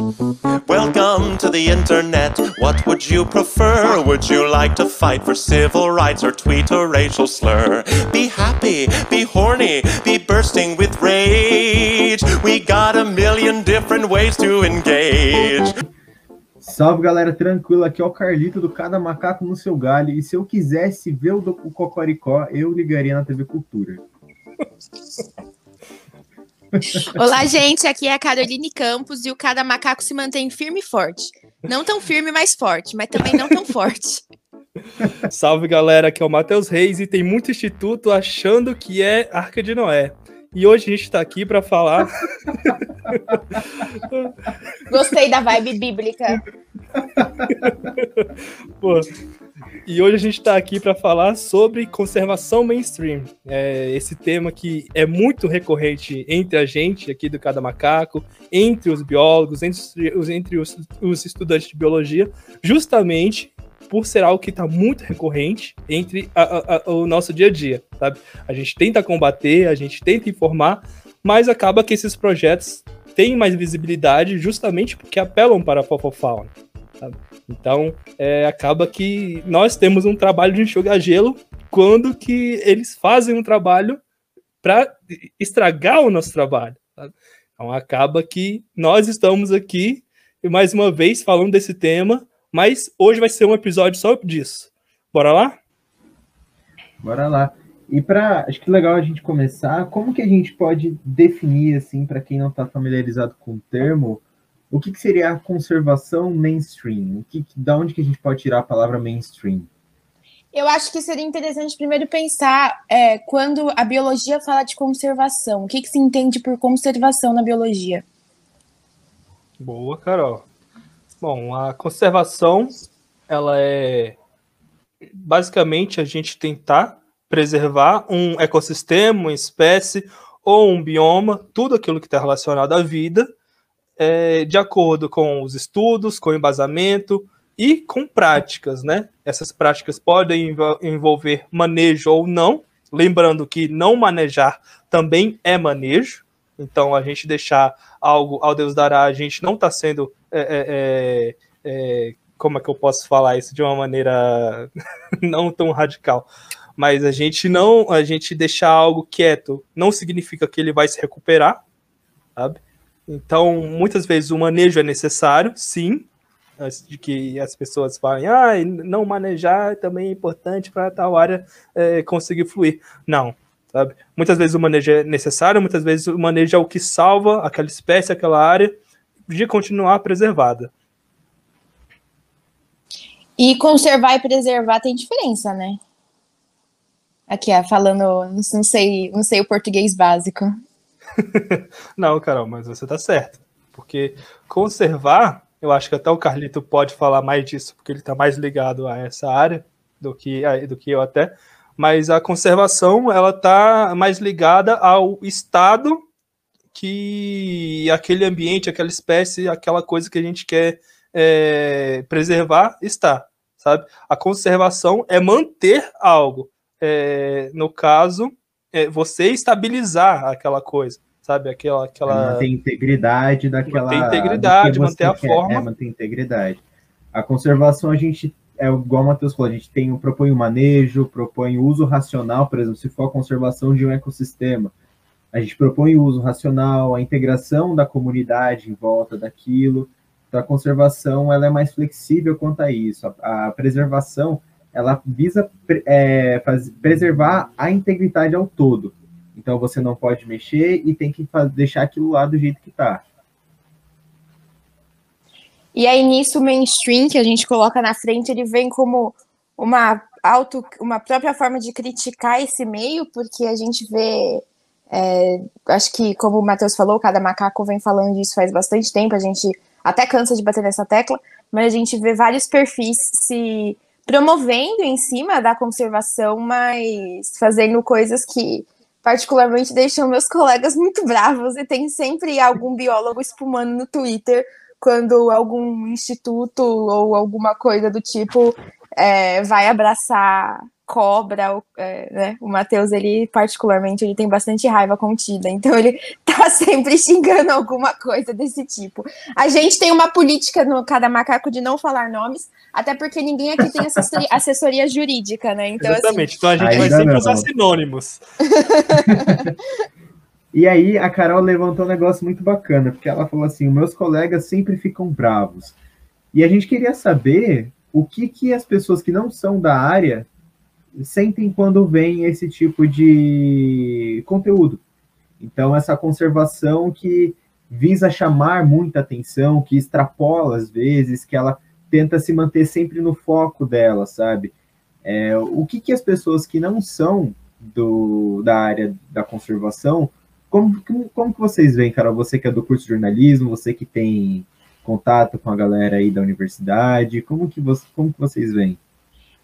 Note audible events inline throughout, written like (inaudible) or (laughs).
Welcome to the internet. What would you prefer? Would you like to fight for civil rights or tweet a racial slur? Be happy, be horny, be bursting with rage. We got a million different ways to engage. Salve galera, tranquilo, aqui é o Carlito do Cada Macaco no seu galho. E se eu quisesse ver o, do, o Cocoricó, eu ligaria na TV Cultura. (laughs) (laughs) Olá, gente. Aqui é a Caroline Campos e o Cada Macaco se mantém firme e forte. Não tão firme, mas forte, mas também não tão forte. (laughs) Salve galera, aqui é o Matheus Reis e tem muito instituto achando que é Arca de Noé. E hoje a gente está aqui para falar. Gostei da vibe bíblica. (laughs) Pô, e hoje a gente está aqui para falar sobre conservação mainstream. É esse tema que é muito recorrente entre a gente aqui do Cada Macaco, entre os biólogos, entre os, entre os, os estudantes de biologia, justamente por ser algo que está muito recorrente entre a, a, a, o nosso dia a dia, sabe? A gente tenta combater, a gente tenta informar, mas acaba que esses projetos têm mais visibilidade justamente porque apelam para a fofofauna. Sabe? Então, é, acaba que nós temos um trabalho de enxugar gelo quando que eles fazem um trabalho para estragar o nosso trabalho. Sabe? Então, acaba que nós estamos aqui, mais uma vez, falando desse tema, mas hoje vai ser um episódio só disso. Bora lá? Bora lá. E para, acho que legal a gente começar, como que a gente pode definir assim para quem não está familiarizado com o termo, o que, que, seria a conservação mainstream? O que, da onde que a gente pode tirar a palavra mainstream? Eu acho que seria interessante primeiro pensar é, quando a biologia fala de conservação. O que, que se entende por conservação na biologia? Boa, Carol. Bom, a conservação, ela é basicamente a gente tentar preservar um ecossistema, uma espécie ou um bioma, tudo aquilo que está relacionado à vida, é, de acordo com os estudos, com embasamento e com práticas, né? Essas práticas podem envolver manejo ou não, lembrando que não manejar também é manejo, então a gente deixar algo ao Deus dará, a gente não está sendo. É, é, é, é, como é que eu posso falar isso de uma maneira (laughs) não tão radical? Mas a gente não, a gente deixar algo quieto não significa que ele vai se recuperar, sabe? Então, muitas vezes o manejo é necessário, sim, antes de que as pessoas falem, ah, não manejar também é importante para tal área é, conseguir fluir. Não, sabe? Muitas vezes o manejo é necessário, muitas vezes o manejo é o que salva aquela espécie, aquela área, de continuar preservada. E conservar e preservar tem diferença, né? Aqui, falando, não sei, não sei o português básico. (laughs) não, Carol, mas você tá certo. Porque conservar, eu acho que até o Carlito pode falar mais disso, porque ele tá mais ligado a essa área do que, do que eu até. Mas a conservação, ela tá mais ligada ao estado que aquele ambiente, aquela espécie, aquela coisa que a gente quer é, preservar está, sabe? A conservação é manter algo. É, no caso, é você estabilizar aquela coisa, sabe? Aquela. aquela... Manter integridade daquela. Manter integridade, manter a quer. forma. É, manter integridade. A conservação, a gente, é igual o Matheus falou, a gente tem, propõe o manejo, propõe o uso racional, por exemplo, se for a conservação de um ecossistema. A gente propõe o uso racional, a integração da comunidade em volta daquilo. Então, a conservação ela é mais flexível quanto a isso. A, a preservação ela visa é, preservar a integridade ao todo. Então você não pode mexer e tem que deixar aquilo lá do jeito que está. E aí nisso o mainstream que a gente coloca na frente, ele vem como uma auto, uma própria forma de criticar esse meio, porque a gente vê, é, acho que como o Matheus falou, cada macaco vem falando disso faz bastante tempo, a gente até cansa de bater nessa tecla, mas a gente vê vários perfis se promovendo em cima da conservação, mas fazendo coisas que particularmente deixam meus colegas muito bravos. E tem sempre algum biólogo espumando no Twitter quando algum instituto ou alguma coisa do tipo é, vai abraçar cobra, o, é, né? O Matheus, ele particularmente, ele tem bastante raiva contida, então ele (laughs) tá sempre xingando alguma coisa desse tipo. A gente tem uma política no Cada Macaco de não falar nomes, até porque ninguém aqui tem assessoria, (laughs) assessoria jurídica, né? Então, assim, Exatamente, assim... então a gente vai sempre usar sinônimos. (laughs) E aí a Carol levantou um negócio muito bacana, porque ela falou assim: meus colegas sempre ficam bravos. E a gente queria saber o que, que as pessoas que não são da área sentem quando vem esse tipo de conteúdo. Então, essa conservação que visa chamar muita atenção, que extrapola às vezes, que ela tenta se manter sempre no foco dela, sabe? É, o que, que as pessoas que não são do, da área da conservação, como, como, que vocês veem, Carol? Você que é do curso de jornalismo, você que tem contato com a galera aí da universidade, como que, você, como que vocês veem?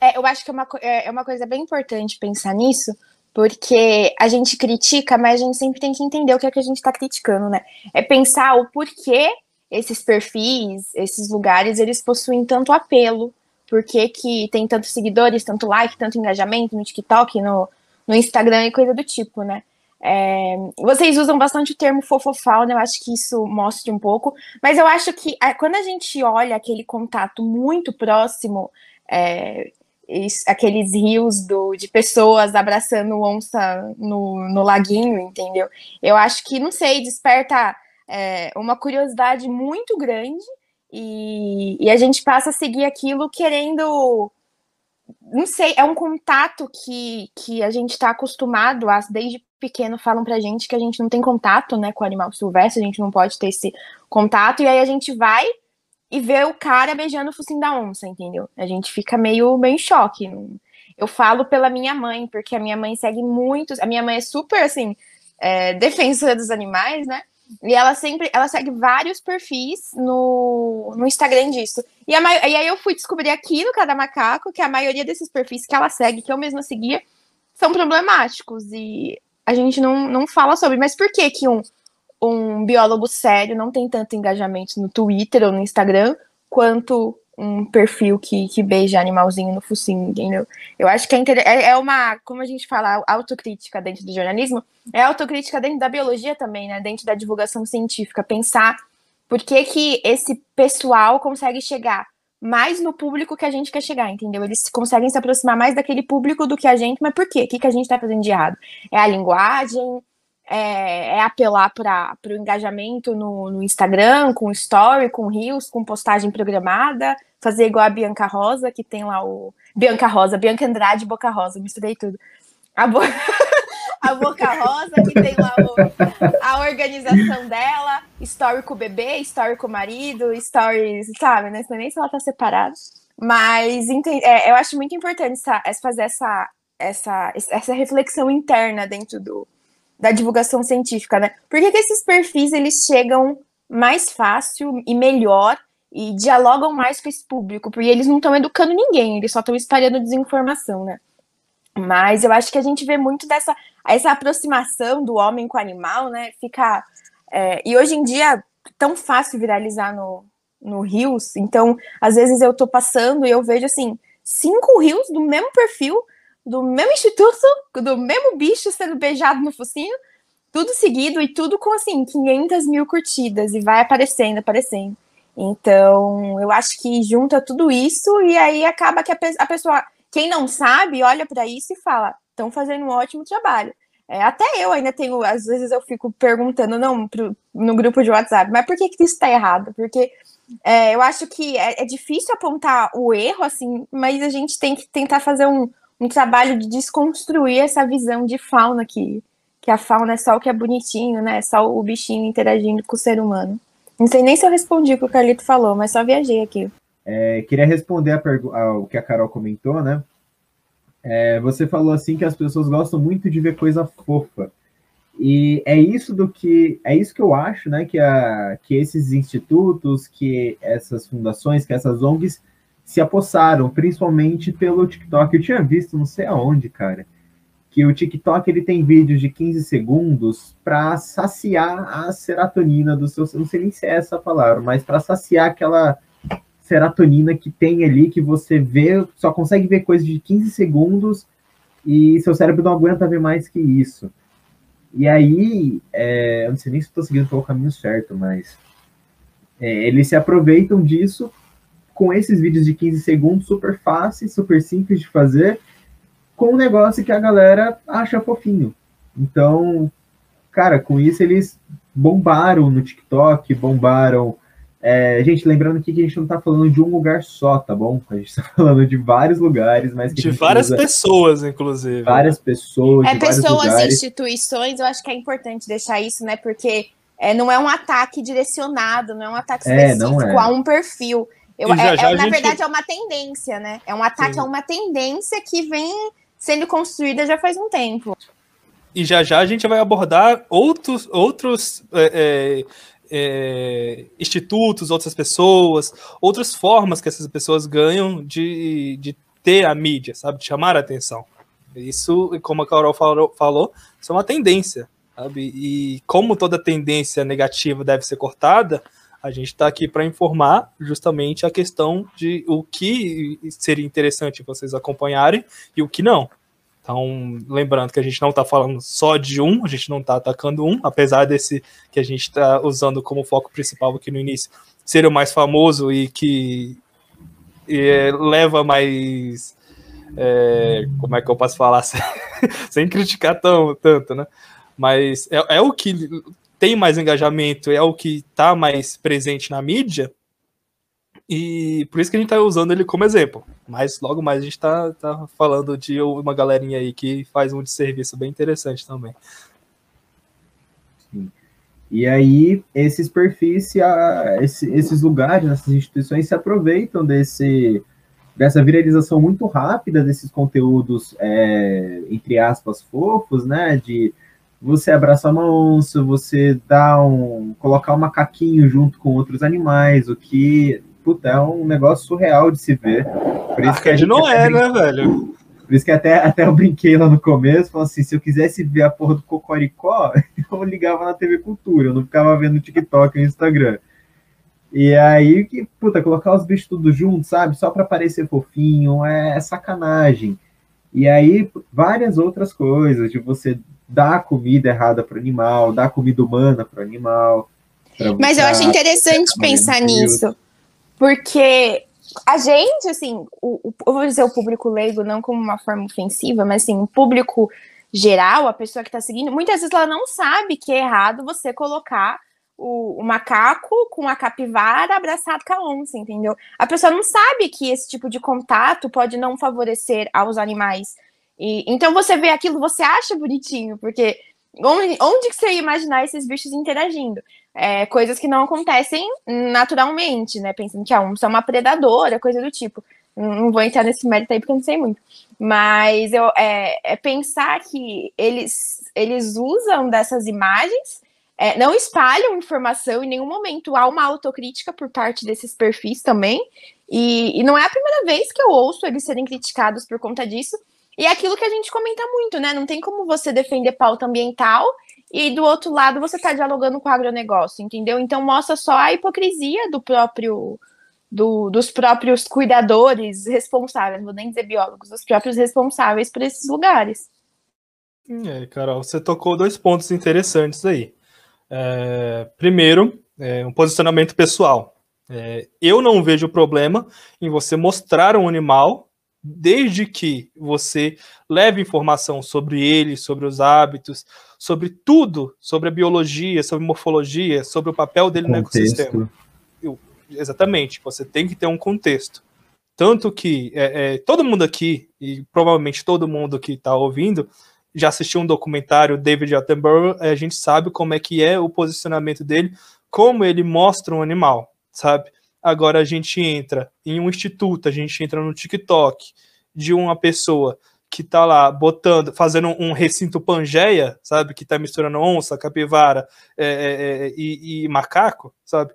É, eu acho que é uma, é, é uma coisa bem importante pensar nisso, porque a gente critica, mas a gente sempre tem que entender o que é que a gente está criticando, né? É pensar o porquê esses perfis, esses lugares, eles possuem tanto apelo, porquê que tem tantos seguidores, tanto like, tanto engajamento no TikTok, no, no Instagram e coisa do tipo, né? É, vocês usam bastante o termo fofofal, né? Eu acho que isso mostra um pouco, mas eu acho que quando a gente olha aquele contato muito próximo, é, aqueles rios do, de pessoas abraçando onça no, no laguinho, entendeu? Eu acho que, não sei, desperta é, uma curiosidade muito grande e, e a gente passa a seguir aquilo querendo. Não sei, é um contato que, que a gente está acostumado a, desde pequeno, falam pra gente que a gente não tem contato né, com o animal silvestre, a gente não pode ter esse contato, e aí a gente vai e vê o cara beijando o focinho da onça, entendeu? A gente fica meio, meio em choque. Eu falo pela minha mãe, porque a minha mãe segue muitos. A minha mãe é super assim, é, defensora dos animais, né? E ela sempre, ela segue vários perfis no, no Instagram disso. E, a, e aí eu fui descobrir aqui no Cada Macaco que a maioria desses perfis que ela segue, que eu mesma seguia, são problemáticos. E a gente não, não fala sobre. Mas por que que um, um biólogo sério não tem tanto engajamento no Twitter ou no Instagram quanto um perfil que, que beija animalzinho no focinho, entendeu? Eu acho que é, é, é uma, como a gente fala, autocrítica dentro do jornalismo, é autocrítica dentro da biologia também, né? Dentro da divulgação científica, pensar por que, que esse pessoal consegue chegar mais no público que a gente quer chegar, entendeu? Eles conseguem se aproximar mais daquele público do que a gente, mas por quê? O que, que a gente tá fazendo de errado? É a linguagem? É, é apelar para o engajamento no, no, Instagram, com story, com reels, com postagem programada, fazer igual a Bianca Rosa, que tem lá o. Bianca Rosa, Bianca Andrade Boca Rosa, misturei tudo. A, Bo... (laughs) a Boca Rosa, que tem lá o... a organização dela, story com o bebê, story com o marido, stories, sabe, né? Nem se ela tá separada. Mas é, eu acho muito importante essa, fazer essa, essa, essa reflexão interna dentro do, da divulgação científica, né? Por que, que esses perfis eles chegam mais fácil e melhor e dialogam mais com esse público? Porque eles não estão educando ninguém, eles só estão espalhando desinformação, né? Mas eu acho que a gente vê muito dessa essa aproximação do homem com o animal, né? Fica é, e hoje em dia tão fácil viralizar no, no Rios, então às vezes eu tô passando e eu vejo assim cinco rios do mesmo perfil do mesmo instituto, do mesmo bicho sendo beijado no focinho, tudo seguido e tudo com assim 500 mil curtidas e vai aparecendo, aparecendo. Então, eu acho que junta tudo isso e aí acaba que a, pe a pessoa, quem não sabe, olha para isso e fala: estão fazendo um ótimo trabalho. É, até eu ainda tenho, às vezes eu fico perguntando não pro, no grupo de WhatsApp, mas por que, que isso está errado? Porque é, eu acho que é, é difícil apontar o erro, assim, mas a gente tem que tentar fazer um, um trabalho de desconstruir essa visão de fauna que, que a fauna é só o que é bonitinho, né? É só o bichinho interagindo com o ser humano. Não sei nem se eu respondi o que o Carlito falou, mas só viajei aqui. É, queria responder ao que a Carol comentou, né? É, você falou assim que as pessoas gostam muito de ver coisa fofa. E é isso do que é isso que eu acho, né? Que, a, que esses institutos, que essas fundações, que essas ONGs se apossaram, principalmente pelo TikTok. Eu tinha visto, não sei aonde, cara, que o TikTok ele tem vídeos de 15 segundos para saciar a serotonina do seu, não sei nem se é essa palavra, mas para saciar aquela serotonina que tem ali que você vê, só consegue ver coisas de 15 segundos e seu cérebro não aguenta ver mais que isso. E aí, é, eu não sei nem se estou seguindo pelo caminho certo, mas é, eles se aproveitam disso com esses vídeos de 15 segundos super fáceis, super simples de fazer, com um negócio que a galera acha fofinho. Então, cara, com isso eles bombaram no TikTok, bombaram. É, gente, lembrando aqui que a gente não está falando de um lugar só, tá bom? A gente está (laughs) falando de vários lugares, mas de várias pessoas, inclusive. Várias pessoas. É pessoas, instituições. Eu acho que é importante deixar isso, né? Porque é, não é um ataque direcionado, não é um ataque é, específico é, a um perfil. Eu, já, é, já é, na gente... verdade, é uma tendência, né? É um ataque Sim. a uma tendência que vem sendo construída já faz um tempo. E já já a gente vai abordar outros, outros é, é, institutos, outras pessoas, outras formas que essas pessoas ganham de, de ter a mídia, sabe? De chamar a atenção. Isso, como a Carol falou, falou isso é uma tendência. Sabe? E como toda tendência negativa deve ser cortada, a gente está aqui para informar justamente a questão de o que seria interessante vocês acompanharem e o que não. Então, lembrando que a gente não está falando só de um, a gente não está atacando um, apesar desse que a gente está usando como foco principal aqui no início ser o mais famoso e que e, leva mais. É, como é que eu posso falar sem, (laughs) sem criticar tão, tanto, né? mas é, é o que tem mais engajamento, é o que está mais presente na mídia, e por isso que a gente está usando ele como exemplo. Mas logo mais a gente está tá falando de uma galerinha aí que faz um serviço bem interessante também. Sim. E aí, esses perfis, esses lugares, essas instituições se aproveitam desse, dessa viralização muito rápida desses conteúdos, é, entre aspas, fofos, né? De você abraçar uma onça, você dar um. colocar um macaquinho junto com outros animais, o que puta, é um negócio surreal de se ver. Por isso que a gente não é, né, velho? Por isso que até, até eu brinquei lá no começo, falando assim, se eu quisesse ver a porra do Cocoricó, (laughs) eu ligava na TV Cultura, eu não ficava vendo TikTok e Instagram. E aí, que, puta, colocar os bichos tudo junto, sabe? Só para parecer fofinho, é, é sacanagem. E aí, várias outras coisas, de você dar comida errada para o animal, dar comida humana para o animal. Mas eu acho interessante pensar nisso, porque a gente, assim, o, o, eu vou dizer o público leigo não como uma forma ofensiva, mas assim, o público geral, a pessoa que está seguindo, muitas vezes ela não sabe que é errado você colocar o, o, macaco com a capivara abraçado com a onça, entendeu? A pessoa não sabe que esse tipo de contato pode não favorecer aos animais e, então você vê aquilo, você acha bonitinho, porque onde, onde que você ia imaginar esses bichos interagindo? É, coisas que não acontecem naturalmente, né? Pensando que a onça é uma predadora, coisa do tipo. Não vou entrar nesse mérito aí porque eu não sei muito. Mas eu, é, é pensar que eles, eles usam dessas imagens, é, não espalham informação em nenhum momento. Há uma autocrítica por parte desses perfis também. E, e não é a primeira vez que eu ouço eles serem criticados por conta disso. E é aquilo que a gente comenta muito, né? Não tem como você defender pauta ambiental e do outro lado você está dialogando com o agronegócio, entendeu? Então mostra só a hipocrisia do próprio do, dos próprios cuidadores responsáveis, não vou nem dizer biólogos, dos próprios responsáveis por esses lugares. É, Carol, você tocou dois pontos interessantes aí. É, primeiro, é, um posicionamento pessoal. É, eu não vejo problema em você mostrar um animal desde que você leve informação sobre ele, sobre os hábitos, sobre tudo, sobre a biologia, sobre morfologia, sobre o papel dele contexto. no ecossistema. Eu, exatamente, você tem que ter um contexto. Tanto que é, é, todo mundo aqui, e provavelmente todo mundo que está ouvindo, já assistiu um documentário David Attenborough, a gente sabe como é que é o posicionamento dele, como ele mostra um animal, sabe? Agora a gente entra em um instituto, a gente entra no TikTok de uma pessoa que tá lá botando, fazendo um recinto pangeia, sabe? Que tá misturando onça, capivara é, é, é e, e, macaco, sabe?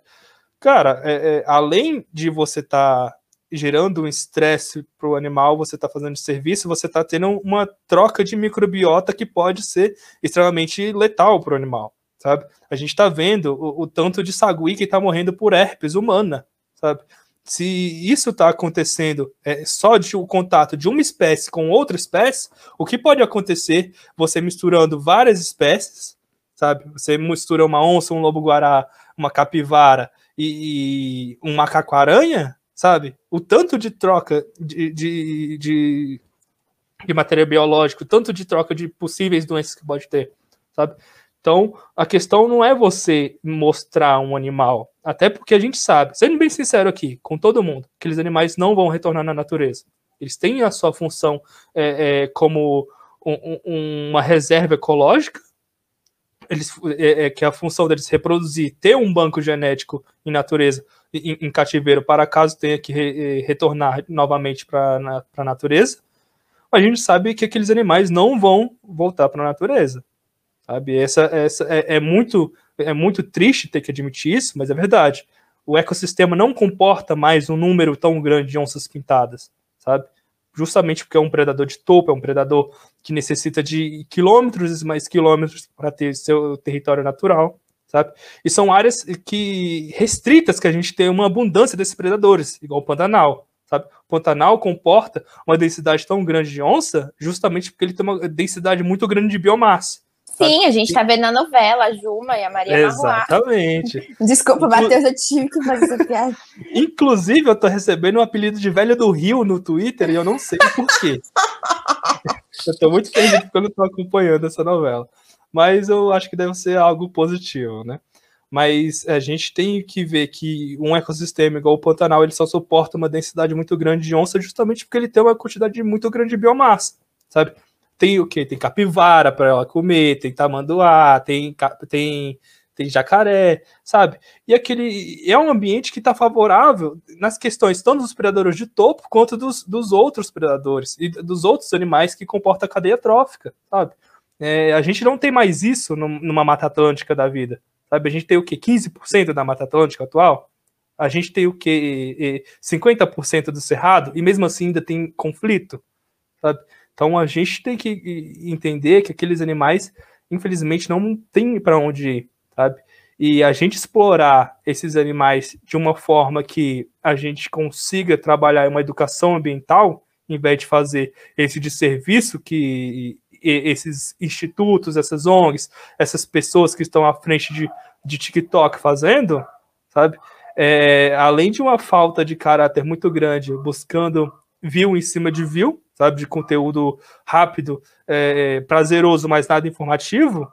Cara, é, é, além de você tá gerando um estresse para o animal, você está fazendo serviço, você está tendo uma troca de microbiota que pode ser extremamente letal para o animal, sabe? A gente está vendo o, o, tanto de sagui que está morrendo por herpes humana, sabe? se isso está acontecendo é, só de o contato de uma espécie com outra espécie, o que pode acontecer você misturando várias espécies, sabe? Você mistura uma onça, um lobo-guará, uma capivara e, e um macaco-aranha, sabe? O tanto de troca de, de, de, de matéria biológica, tanto de troca de possíveis doenças que pode ter, sabe? Então, a questão não é você mostrar um animal, até porque a gente sabe, sendo bem sincero aqui, com todo mundo, que aqueles animais não vão retornar na natureza. Eles têm a sua função é, é, como um, um, uma reserva ecológica, eles, é, é, que é a função deles reproduzir, ter um banco genético em natureza, em, em cativeiro, para caso tenha que re, é, retornar novamente para a natureza. A gente sabe que aqueles animais não vão voltar para a natureza Sabe? Essa, essa é, é, muito é muito triste ter que admitir isso, mas é verdade. O ecossistema não comporta mais um número tão grande de onças pintadas, sabe? Justamente porque é um predador de topo, é um predador que necessita de quilômetros e mais quilômetros para ter seu território natural, sabe? E são áreas que restritas que a gente tem uma abundância desses predadores, igual o Pantanal, sabe? O Pantanal comporta uma densidade tão grande de onça, justamente porque ele tem uma densidade muito grande de biomassa. Sim, a gente tá vendo na novela a Juma e a Maria Exatamente. (laughs) Desculpa. Matheus, eu tive que fazer essa piada. Inclusive, eu tô recebendo um apelido de velho do Rio no Twitter e eu não sei por quê. (laughs) eu tô muito feliz porque eu não tô acompanhando essa novela. Mas eu acho que deve ser algo positivo, né? Mas a gente tem que ver que um ecossistema igual o Pantanal, ele só suporta uma densidade muito grande de onça justamente porque ele tem uma quantidade muito grande de biomassa, sabe? Tem o que? Tem capivara para ela comer, tem tamanduá, tem, tem, tem jacaré, sabe? E aquele é um ambiente que está favorável nas questões tanto dos predadores de topo quanto dos, dos outros predadores e dos outros animais que comportam a cadeia trófica, sabe? É, a gente não tem mais isso numa Mata Atlântica da vida, sabe? A gente tem o que? 15% da Mata Atlântica atual? A gente tem o que? 50% do cerrado e mesmo assim ainda tem conflito, sabe? Então a gente tem que entender que aqueles animais, infelizmente, não tem para onde ir, sabe? E a gente explorar esses animais de uma forma que a gente consiga trabalhar uma educação ambiental, em vez de fazer esse de serviço que esses institutos, essas ONGs, essas pessoas que estão à frente de, de TikTok fazendo, sabe? É, além de uma falta de caráter muito grande, buscando view em cima de view, sabe, de conteúdo rápido, é, prazeroso, mas nada informativo,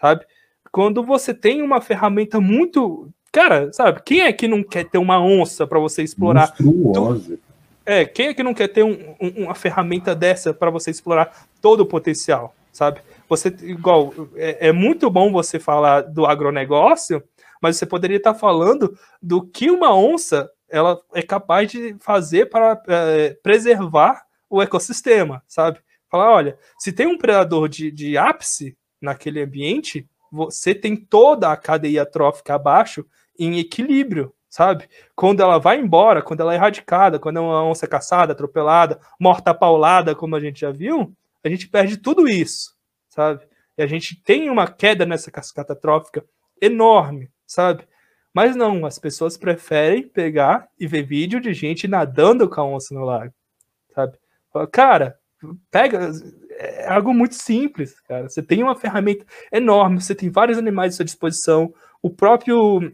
sabe? Quando você tem uma ferramenta muito, cara, sabe? Quem é que não quer ter uma onça para você explorar? Monstruosa. É, quem é que não quer ter um, um, uma ferramenta dessa para você explorar todo o potencial, sabe? Você igual é, é muito bom você falar do agronegócio, mas você poderia estar falando do que uma onça ela é capaz de fazer para é, preservar o ecossistema, sabe? Falar, olha, se tem um predador de, de ápice naquele ambiente, você tem toda a cadeia trófica abaixo em equilíbrio, sabe? Quando ela vai embora, quando ela é erradicada, quando é uma onça caçada, atropelada, morta paulada, como a gente já viu, a gente perde tudo isso, sabe? E a gente tem uma queda nessa cascata trófica enorme, sabe? Mas não, as pessoas preferem pegar e ver vídeo de gente nadando com a onça no lago, sabe? Cara, pega. É algo muito simples, cara. Você tem uma ferramenta enorme, você tem vários animais à sua disposição. O próprio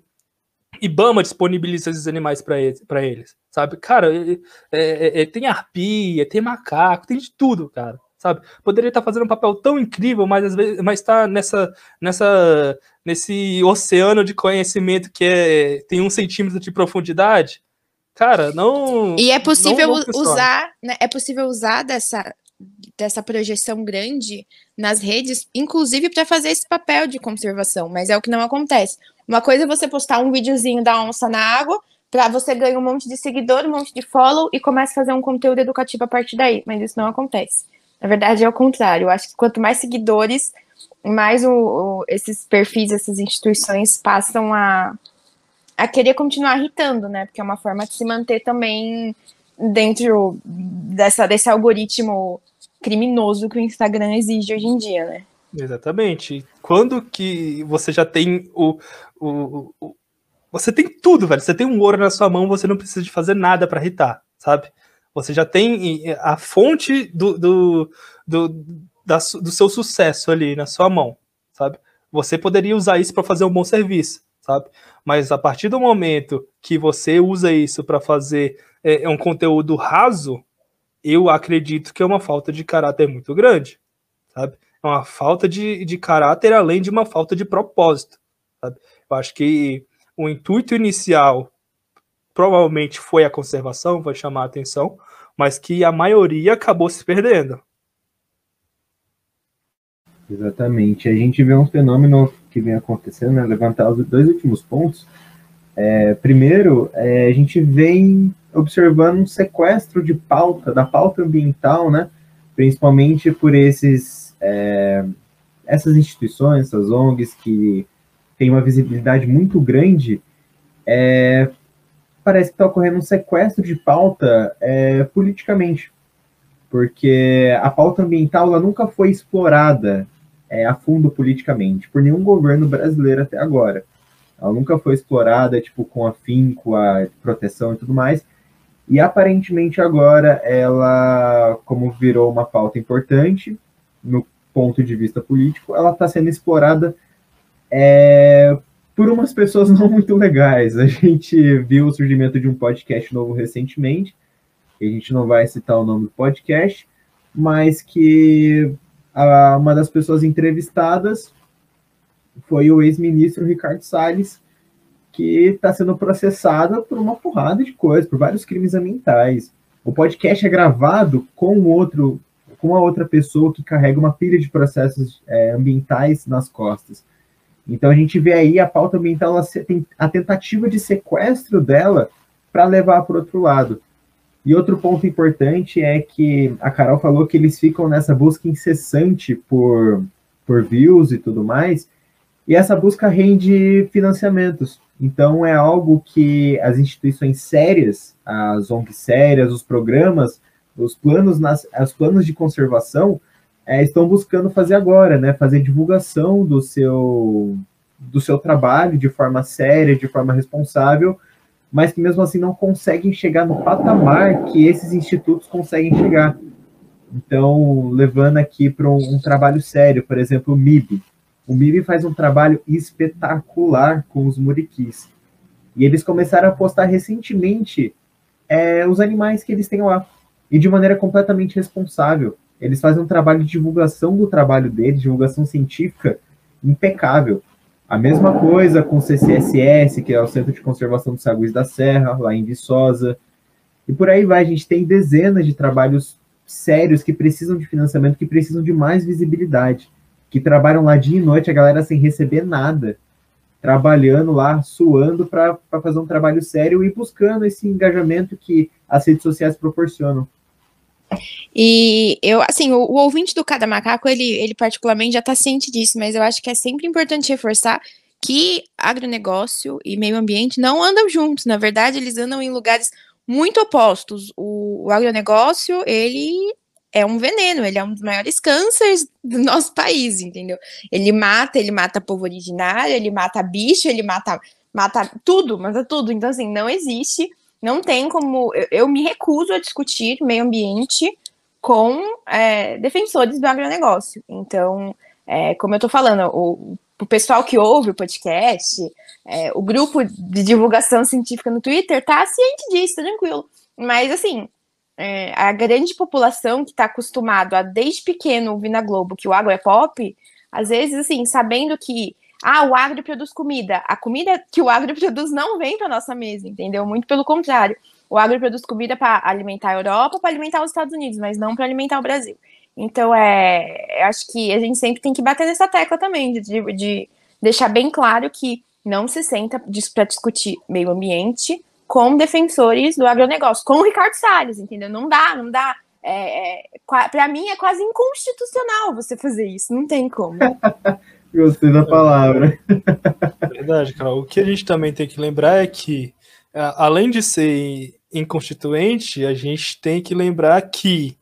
Ibama disponibiliza esses animais para eles, eles, sabe? Cara, é, é, é, tem arpia, tem macaco, tem de tudo, cara. Sabe? Poderia estar fazendo um papel tão incrível, mas às vezes, mas está nessa, nessa, nesse oceano de conhecimento que é, tem um centímetro de profundidade, Cara, não. E é possível usar, né, é possível usar dessa, dessa projeção grande nas redes, inclusive para fazer esse papel de conservação, mas é o que não acontece. Uma coisa é você postar um videozinho da onça na água, para você ganhar um monte de seguidor, um monte de follow e começa a fazer um conteúdo educativo a partir daí, mas isso não acontece. Na verdade, é o contrário. Eu acho que quanto mais seguidores, mais o, o, esses perfis, essas instituições passam a, a querer continuar irritando, né? Porque é uma forma de se manter também dentro dessa, desse algoritmo criminoso que o Instagram exige hoje em dia, né? Exatamente. Quando que você já tem o, o, o você tem tudo, velho. Você tem um ouro na sua mão, você não precisa de fazer nada para irritar, sabe? Você já tem a fonte do, do, do, da, do seu sucesso ali na sua mão, sabe? Você poderia usar isso para fazer um bom serviço, sabe? Mas a partir do momento que você usa isso para fazer é, é, um conteúdo raso, eu acredito que é uma falta de caráter muito grande, sabe? É uma falta de, de caráter além de uma falta de propósito, sabe? Eu acho que o intuito inicial provavelmente foi a conservação, vai chamar a atenção, mas que a maioria acabou se perdendo. Exatamente. A gente vê um fenômeno que vem acontecendo, né? levantar os dois últimos pontos. É, primeiro, é, a gente vem observando um sequestro de pauta, da pauta ambiental, né? principalmente por esses, é, essas instituições, essas ONGs que tem uma visibilidade muito grande, é, parece que está ocorrendo um sequestro de pauta é, politicamente, porque a pauta ambiental ela nunca foi explorada é, a fundo politicamente por nenhum governo brasileiro até agora. Ela nunca foi explorada tipo com afinco, a proteção e tudo mais. E aparentemente agora ela, como virou uma pauta importante no ponto de vista político, ela está sendo explorada é, por umas pessoas (laughs) não muito legais. A gente viu o surgimento de um podcast novo recentemente, a gente não vai citar o nome do podcast, mas que a, uma das pessoas entrevistadas foi o ex-ministro Ricardo Salles, que está sendo processado por uma porrada de coisas, por vários crimes ambientais. O podcast é gravado com outro, com a outra pessoa que carrega uma pilha de processos é, ambientais nas costas. Então a gente vê aí a pauta ambiental, a tentativa de sequestro dela para levar para outro lado. E outro ponto importante é que a Carol falou que eles ficam nessa busca incessante por, por views e tudo mais, e essa busca rende financiamentos. Então é algo que as instituições sérias, as ONGs sérias, os programas, os planos, nas, os planos de conservação, é, estão buscando fazer agora, né? Fazer divulgação do seu, do seu trabalho de forma séria, de forma responsável, mas que mesmo assim não conseguem chegar no patamar que esses institutos conseguem chegar. Então, levando aqui para um, um, trabalho sério, por exemplo, o MIB. O MIB faz um trabalho espetacular com os muriquis. E eles começaram a postar recentemente é, os animais que eles têm lá. E de maneira completamente responsável. Eles fazem um trabalho de divulgação do trabalho deles, divulgação científica impecável. A mesma coisa com o CCSS, que é o Centro de Conservação dos Saguis da Serra, lá em Viçosa. E por aí vai, a gente tem dezenas de trabalhos sérios que precisam de financiamento, que precisam de mais visibilidade, que trabalham lá dia e noite, a galera sem receber nada, trabalhando lá, suando para fazer um trabalho sério e buscando esse engajamento que as redes sociais proporcionam. E eu, assim, o, o, ouvinte do Cada Macaco, ele, ele particularmente já está ciente disso, mas eu acho que é sempre importante reforçar que agronegócio e meio ambiente não andam juntos. Na verdade, eles andam em lugares muito opostos. O, o agronegócio, ele é um veneno, ele é um dos maiores cânceres do nosso país, entendeu? Ele mata, ele mata povo originário, ele mata bicho, ele mata, mata tudo, mata tudo. Então, assim, não existe não tem como. Eu, eu me recuso a discutir meio ambiente com é, defensores do agronegócio. Então, é, como eu estou falando, o, o, pessoal que ouve o podcast, é, o grupo de divulgação científica no Twitter está ciente disso, tranquilo. Mas, assim, é, a grande população que está acostumado a, desde pequeno, ouvir na Globo que o agro é pop, às vezes, assim, sabendo que ah, o agro produz comida. A comida que o agro (laughs) produz não vem para nossa mesa, entendeu? Muito pelo contrário. O agro produz comida para alimentar a Europa, para alimentar os Estados Unidos, mas não para alimentar o Brasil. Então, é, acho que a gente sempre tem que bater nessa tecla também, de, de deixar bem claro que não se senta para discutir meio ambiente com defensores do agronegócio, com o Ricardo Salles, entendeu? Não dá, não dá. É, é, para mim é quase inconstitucional você fazer isso, não tem como. (laughs) Gostei da palavra. Verdade, Carol. O que a gente também tem que lembrar é que, além de ser inconstituinte, a gente tem que lembrar que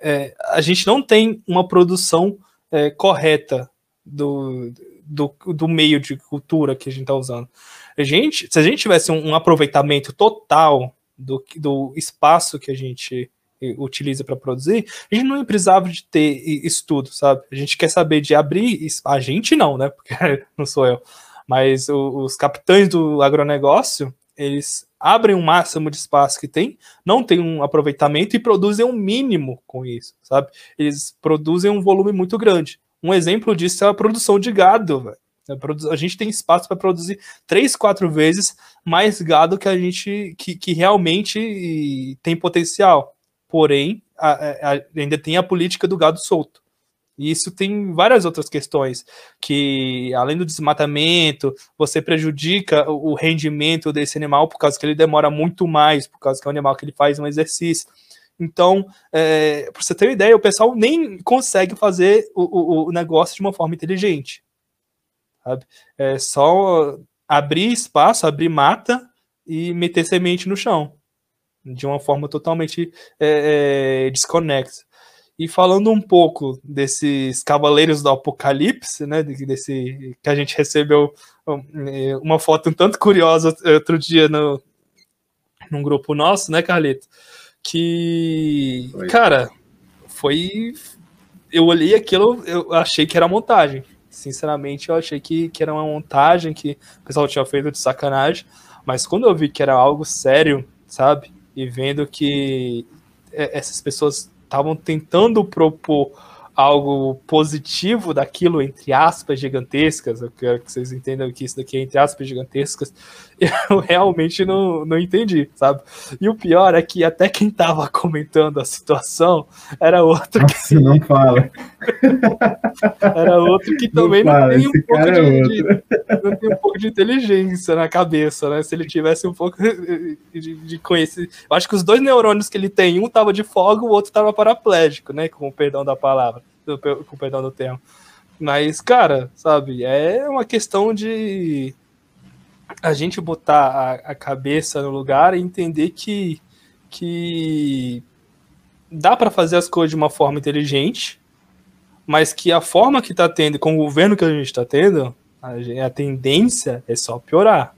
é, a gente não tem uma produção é, correta do, do, do, meio de cultura que a gente está usando. A gente, se a gente tivesse um, um aproveitamento total do, do espaço que a gente utiliza para produzir, a gente não precisava de ter estudo, sabe? A gente quer saber de abrir, a gente não, né? (laughs) Porque não sou eu, mas os capitães do agronegócio, eles abrem o máximo de espaço que tem, não tem um aproveitamento e produzem um mínimo com isso, sabe? Eles produzem um volume muito grande. Um exemplo disso é a produção de gado, velho. A gente tem espaço para produzir três, quatro vezes mais gado que a gente que, que realmente tem potencial. Porém, a, a, ainda tem a política do gado solto. E isso tem várias outras questões, que além do desmatamento, você prejudica o rendimento desse animal por causa que ele demora muito mais, por causa que é um animal que ele faz um exercício. Então, é, para você ter uma ideia, o pessoal nem consegue fazer o, o, o negócio de uma forma inteligente sabe? É só abrir espaço, abrir mata e meter semente no chão, de uma forma totalmente é, é, desconexa. E falando um pouco desses Cavaleiros do Apocalipse, né, desse que a gente recebeu é, uma foto um tanto curiosa outro dia no num grupo nosso, né, Carlito? Que, Oi. cara, foi eu olhei aquilo, eu achei que era montagem. Sinceramente, eu achei que, que era uma montagem que o pessoal tinha feito de sacanagem. Mas quando eu vi que era algo sério, sabe? E vendo que é, essas pessoas estavam tentando propor algo positivo daquilo, entre aspas, gigantescas, eu quero que vocês entendam que isso daqui é entre aspas gigantescas, (laughs) eu realmente não, não entendi, sabe? E o pior é que até quem tava comentando a situação era outro Nossa, que... não fala. (laughs) era outro que também não, não tem um pouco de, é de, não tem um pouco de inteligência na cabeça, né? Se ele tivesse um pouco (laughs) de, de conhecimento. Eu acho que os dois neurônios que ele tem, um tava de folga, o outro tava paraplégico, né? Com o perdão da palavra com perdão do termo. Mas, cara, sabe, é uma questão de a gente botar a, a cabeça no lugar e entender que, que dá para fazer as coisas de uma forma inteligente, mas que a forma que está tendo, com o governo que a gente está tendo, a, a, tendência é só piorar,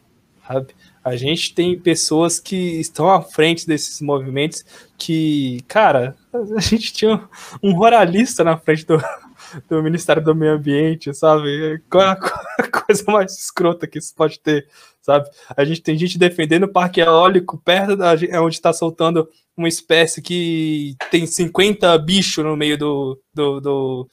sabe? A gente tem pessoas que estão à frente desses movimentos que, cara, a gente tinha um ruralista na frente do, do Ministério do Meio Ambiente, sabe? Qual é (laughs) a coisa mais escrota que isso pode ter, sabe? A gente tem gente defendendo o parque eólico perto da é onde está soltando uma espécie que tem 50 bichos no meio do, do, do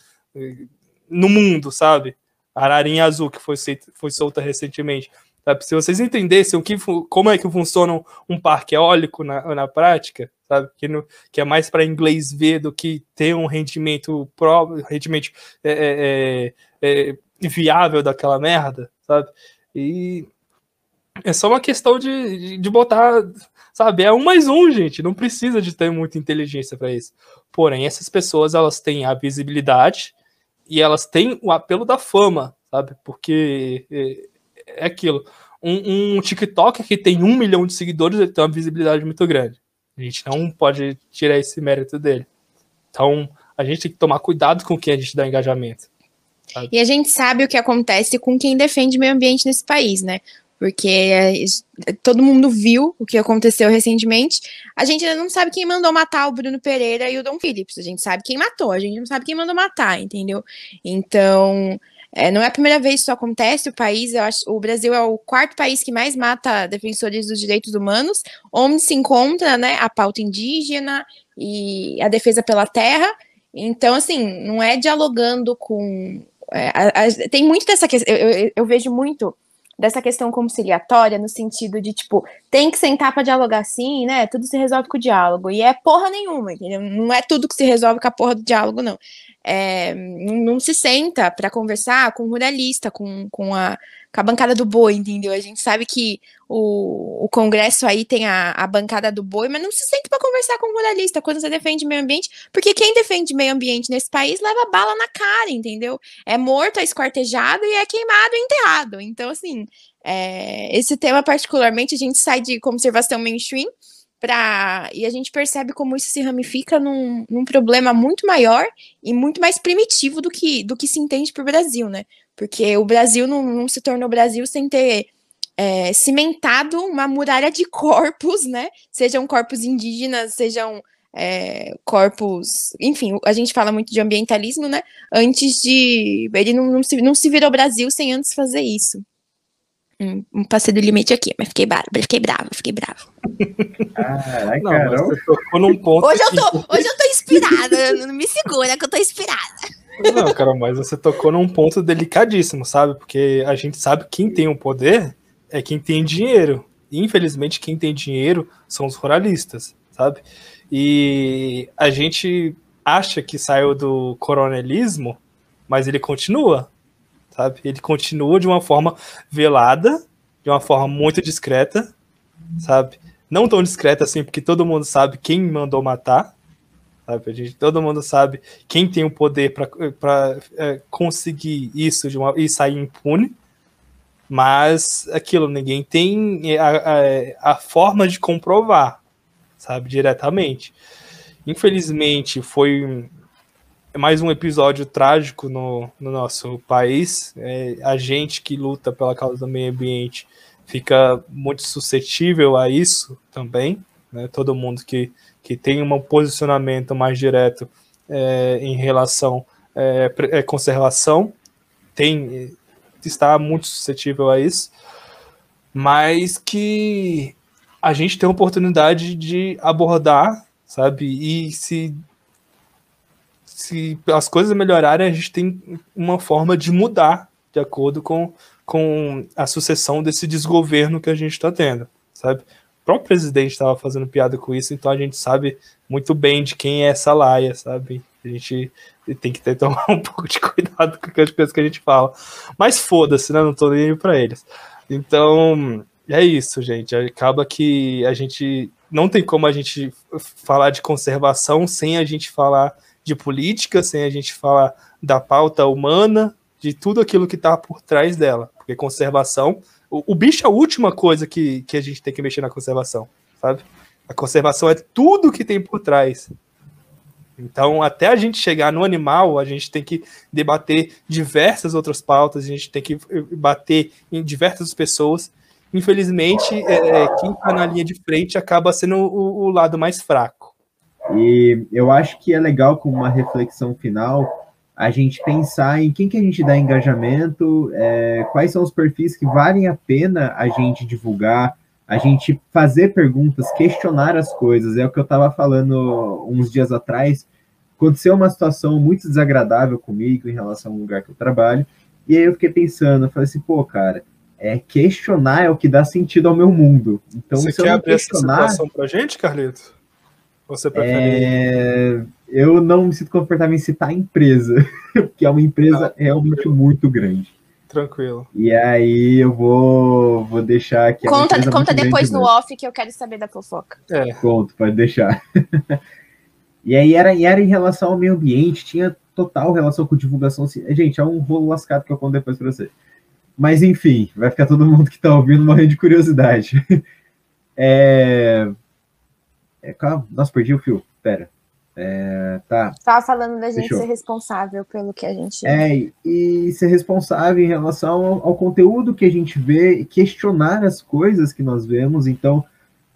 no mundo, sabe? Ararinha azul que foi, foi solta recentemente. Sabe? Se vocês entendessem o que, como é que funciona um parque eólico na, na prática, sabe? Que, no, que é mais para inglês ver do que ter um rendimento próprio, rendimento é, é, é, é, viável daquela merda, sabe? E é só uma questão de, de, de, botar, sabe? É um mais um, gente. Não precisa de ter muita inteligência para isso. Porém, essas pessoas elas têm a visibilidade e elas têm o apelo da fama, sabe? Porque é, é aquilo. Um, um TikTok que tem um milhão de seguidores, ele tem uma visibilidade muito grande. A gente não pode tirar esse mérito dele. Então, a gente tem que tomar cuidado com quem a gente dá engajamento. Sabe? E a gente sabe o que acontece com quem defende meio ambiente nesse país, né? Porque é, todo mundo viu o que aconteceu recentemente. A gente ainda não sabe quem mandou matar o Bruno Pereira e o Dom Phillips. A gente sabe quem matou, a gente não sabe quem mandou matar, entendeu? Então, é, não é a primeira vez que isso acontece. O país, acho, o Brasil é o quarto país que mais mata defensores dos direitos humanos, onde se encontra né, a pauta indígena e a defesa pela terra. Então, assim, não é dialogando com. É, a, a, tem muito dessa questão. Eu, eu, eu, vejo muito dessa questão conciliatória no sentido de, tipo, tem que sentar para dialogar sim, né? Tudo se resolve com o diálogo. E é porra nenhuma, entendeu? Não é tudo que se resolve com a porra do diálogo, não é, não se senta para conversar com o ruralista, com, com, a, com a bancada do boi, entendeu? A gente sabe que o, o Congresso aí tem a, a bancada do boi, mas não se senta para conversar com o ruralista quando você defende meio ambiente, porque quem defende meio ambiente nesse país leva bala na cara, entendeu? É morto, é esquartejado e é queimado e enterrado. Então, assim, é, esse tema particularmente, a gente sai de conservação mainstream Pra... E a gente percebe como isso se ramifica num, num problema muito maior e muito mais primitivo do que, do que se entende o Brasil, né? Porque o Brasil não, não se tornou Brasil sem ter é, cimentado uma muralha de corpos, né? Sejam corpos indígenas, sejam é, corpos. Enfim, a gente fala muito de ambientalismo, né? Antes de. Ele não, não, se, não se virou Brasil sem antes fazer isso. Um, um passei do limite aqui, mas fiquei brava, fiquei brava, fiquei brava. Não, você tocou num ponto. Hoje eu tô, hoje eu tô inspirada, não (laughs) me segura que eu tô inspirada. Não, cara, mas você tocou num ponto delicadíssimo, sabe? Porque a gente sabe que quem tem o poder é quem tem dinheiro. E, infelizmente, quem tem dinheiro são os ruralistas, sabe? E a gente acha que saiu do coronelismo, mas ele continua, sabe? Ele continua de uma forma velada, de uma forma muito discreta, sabe? Não tão discreta assim, porque todo mundo sabe quem mandou matar, sabe? A gente, todo mundo sabe quem tem o poder para conseguir isso de uma, e sair impune, mas aquilo, ninguém tem a, a, a forma de comprovar, sabe, diretamente. Infelizmente, foi mais um episódio trágico no, no nosso país. É, a gente que luta pela causa do meio ambiente fica muito suscetível a isso também. Né? Todo mundo que, que tem um posicionamento mais direto é, em relação é, pre- é, conservação tem está muito suscetível a isso, mas que a gente tem a oportunidade de abordar, sabe? E se se as coisas melhorarem, a gente tem uma forma de mudar de acordo com, com a sucessão desse desgoverno que a gente está tendo, sabe? Próprio presidente estava fazendo piada com isso, então a gente sabe muito bem de quem é essa laia, sabe? A gente tem que ter, tomar (laughs) um pouco de cuidado com as coisas que a gente fala. Mas foda-se, né? Não tô nem pra eles. Então, é isso, gente. Acaba que a gente. Não tem como a gente falar de conservação sem a gente falar de política, sem a gente falar da pauta humana, de tudo aquilo que tá por trás dela. Porque conservação. O, o bicho é a última coisa que, que a gente tem que mexer na conservação, sabe? A conservação é tudo que tem por trás. Então, até a gente chegar no animal, a gente tem que debater diversas outras pautas, a gente tem que bater em diversas pessoas. Infelizmente, é, quem está na linha de frente acaba sendo o, o, lado mais fraco. E eu acho que é legal, com uma reflexão final, a gente pensar em quem que a gente dá engajamento, é, quais são os perfis que valem a pena a gente divulgar, a gente fazer perguntas, questionar as coisas. É o que eu estava falando uns dias atrás. Aconteceu uma situação muito desagradável comigo em relação ao lugar que eu trabalho. E aí eu fiquei pensando, eu falei assim, pô, cara, é, questionar é o que dá sentido ao meu mundo. Então, Você se quer eu não abrir questionar, essa situação pra gente, Carlito? Você prefere? é, eu não me sinto confortável em citar a empresa, (laughs) porque é uma empresa realmente muito grande. Tranquilo. E aí eu vou, vou deixar aqui. é Conta, empresa conta depois no mesmo. off que eu quero saber da fofoca. É, Conto, pode deixar. (laughs) e aí era, era em relação ao meio ambiente, tinha total relação com divulgação. ci- Gente, é um rolo lascado que eu conto depois pra você. Mas enfim, vai ficar todo mundo que tá ouvindo morrendo de curiosidade. (laughs) É... é calma, nossa, perdi o fio. Pera. É, tá. Tava falando da gente Fechou. ser responsável pelo que a gente. É, e ser responsável em relação ao, ao conteúdo que a gente vê, questionar as coisas que nós vemos. Então,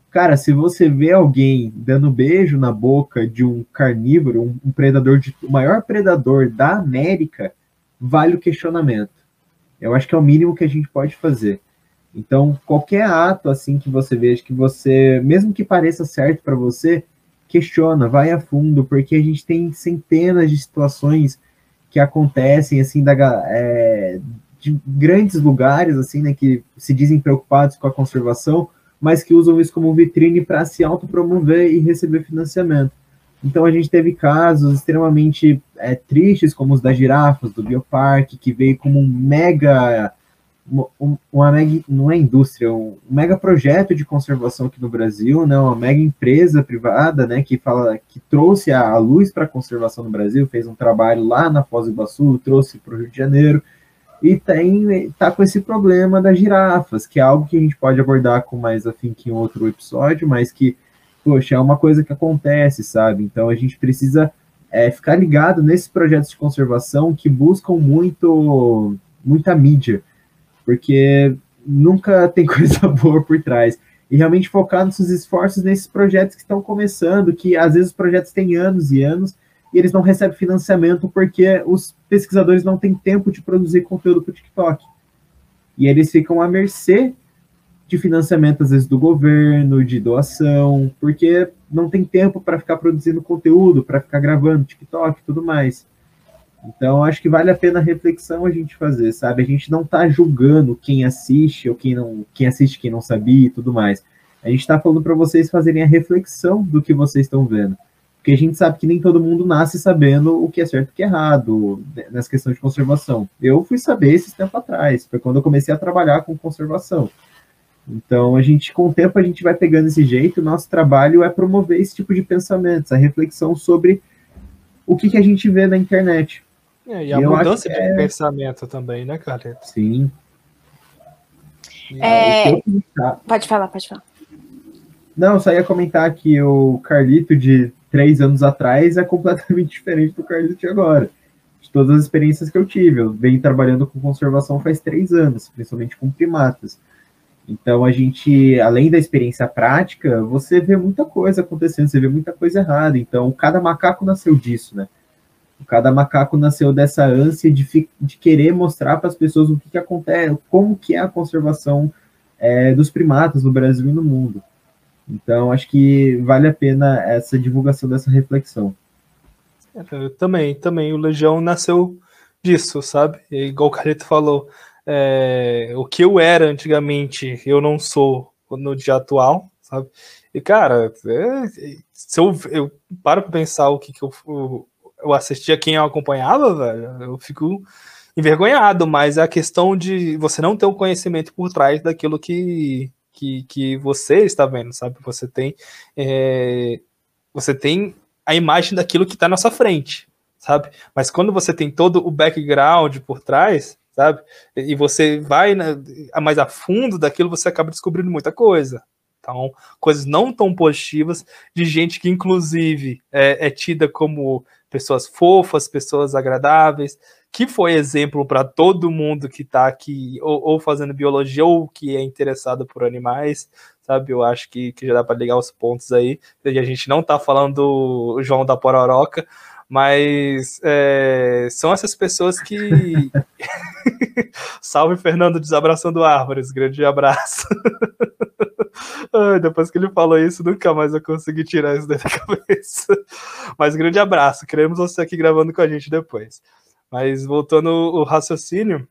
cara, se você vê alguém dando beijo na boca de um carnívoro, um, um predador, de, o maior predador da América, vale o questionamento. Eu acho que é o mínimo que a gente pode fazer. Então, qualquer ato assim que você veja, que você, mesmo que pareça certo para você, questiona, vai a fundo, porque a gente tem centenas de situações que acontecem assim da, é, de grandes lugares assim, né, que se dizem preocupados com a conservação, mas que usam isso como vitrine para se autopromover e receber financiamento. Então a gente teve casos extremamente é, tristes, como os das girafas, do Bioparque, que veio como um mega um- uma mega, não é indústria, um mega projeto de conservação aqui no Brasil, né, uma mega empresa privada, né, que fala que trouxe a, a luz para a conservação no Brasil, fez um trabalho lá na Foz do Iguaçu, trouxe para o Rio de Janeiro e tem tá com esse problema das girafas, que é algo que a gente pode abordar com mais afinco em outro episódio, mas que poxa, é uma coisa que acontece, sabe? Então a gente precisa é, ficar ligado nesses projetos de conservação que buscam muito muita mídia porque nunca (laughs) tem coisa boa por trás. E realmente focar nos esforços nesses projetos que estão começando, que às vezes os projetos têm anos e anos, e eles não recebem financiamento porque os pesquisadores não têm tempo de produzir conteúdo para o TikTok. E eles ficam à mercê de financiamento, às vezes, do governo, de doação, porque não tem tempo para ficar produzindo conteúdo, para ficar gravando TikTok e tudo mais. Então, acho que vale a pena a reflexão a gente fazer, sabe? A gente não está julgando quem assiste ou quem não, quem assiste quem não sabia e tudo mais. A gente está falando para vocês fazerem a reflexão do que vocês estão vendo. Porque a gente sabe que nem todo mundo nasce sabendo o que é certo e o que é errado nessa questão de conservação. Eu fui saber esse tempo atrás, foi quando eu comecei a trabalhar com conservação. Então, a gente, com o tempo, a gente vai pegando esse jeito. O nosso trabalho é promover esse tipo de pensamentos, a reflexão sobre o que, que a gente vê na internet. É, e a mudança de é... pensamento também, né, cara? Sim. É... Pode falar, pode falar. Não, só ia comentar que o Carlito de três anos atrás é completamente (laughs) diferente do Carlito de agora. De todas as experiências que eu tive. Eu venho trabalhando com conservação faz três anos, principalmente com primatas. Então a gente, além da experiência prática, você vê muita coisa acontecendo, você vê muita coisa errada. Então cada macaco nasceu disso, né? Cada macaco nasceu dessa ânsia de, de querer mostrar para as pessoas o que, que, acontece, como que é a conservação é, dos primatas no Brasil e no mundo. Então, acho que vale a pena essa divulgação dessa reflexão. É, também, também. O Legião nasceu disso, sabe? E, igual o Carlito falou, é, o que eu era antigamente, eu não sou no dia atual, sabe? E, cara, é, se eu, eu paro para pensar o que, que eu, eu assistia quem eu acompanhava, velho, eu fico envergonhado, mas a questão de você não ter o conhecimento por trás daquilo que, que, que você está vendo, sabe? Você tem, é, você tem a imagem daquilo que está na sua frente, sabe? Mas quando você tem todo o background por trás, sabe? E você vai na, mais a fundo daquilo, você acaba descobrindo muita coisa. Então, coisas não tão positivas de gente que, inclusive, é, é tida como pessoas fofas, pessoas agradáveis, que foi exemplo para todo mundo que está aqui, ou, ou, fazendo biologia, ou que é interessado por animais, sabe? Eu acho que, que já dá para ligar os pontos aí. A gente não está falando do João da Pororoca, mas é, são essas pessoas que. (laughs) Salve Fernando desabraçando árvores, grande abraço. Ai, depois que ele falou isso, nunca mais eu consegui tirar isso da (laughs) cabeça. Mas grande abraço, queremos você aqui gravando com a gente depois. Mas voltando o raciocínio,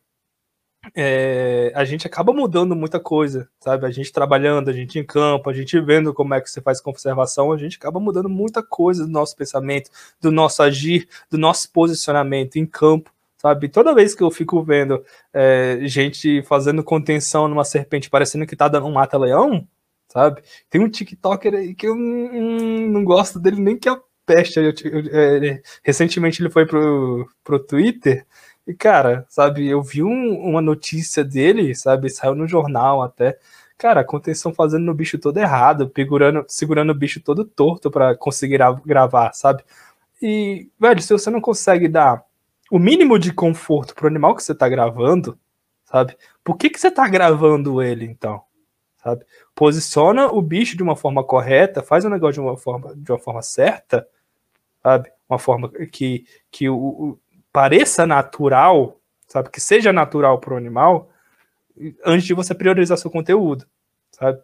é, a gente acaba mudando muita coisa, sabe? A gente trabalhando, a gente em campo, a gente vendo como é que você faz conservação, a gente acaba mudando muita coisa do nosso pensamento, do nosso agir, do nosso posicionamento em campo, sabe? Toda vez que eu fico vendo é, gente fazendo contenção numa serpente parecendo que tá dando um mata-leão, sabe? Tem um TikToker aí que eu hum, não gosto dele nem que a peste. Eu, eu, é, recentemente ele foi pro, pro Twitter e, cara, sabe, eu vi um, uma notícia dele, sabe, saiu no jornal até. Cara, a fazendo no bicho todo errado, segurando, segurando o bicho todo torto para conseguir gravar, sabe? E, velho, se você não consegue dar o mínimo de conforto pro animal que você tá gravando, sabe? Por que, que você tá gravando ele, então? Sabe? Posiciona o bicho de uma forma correta, faz o negócio de uma forma, de uma forma certa, sabe? Uma forma que, que o, pareça natural, sabe? Que seja natural para o animal, antes de você priorizar seu conteúdo, sabe?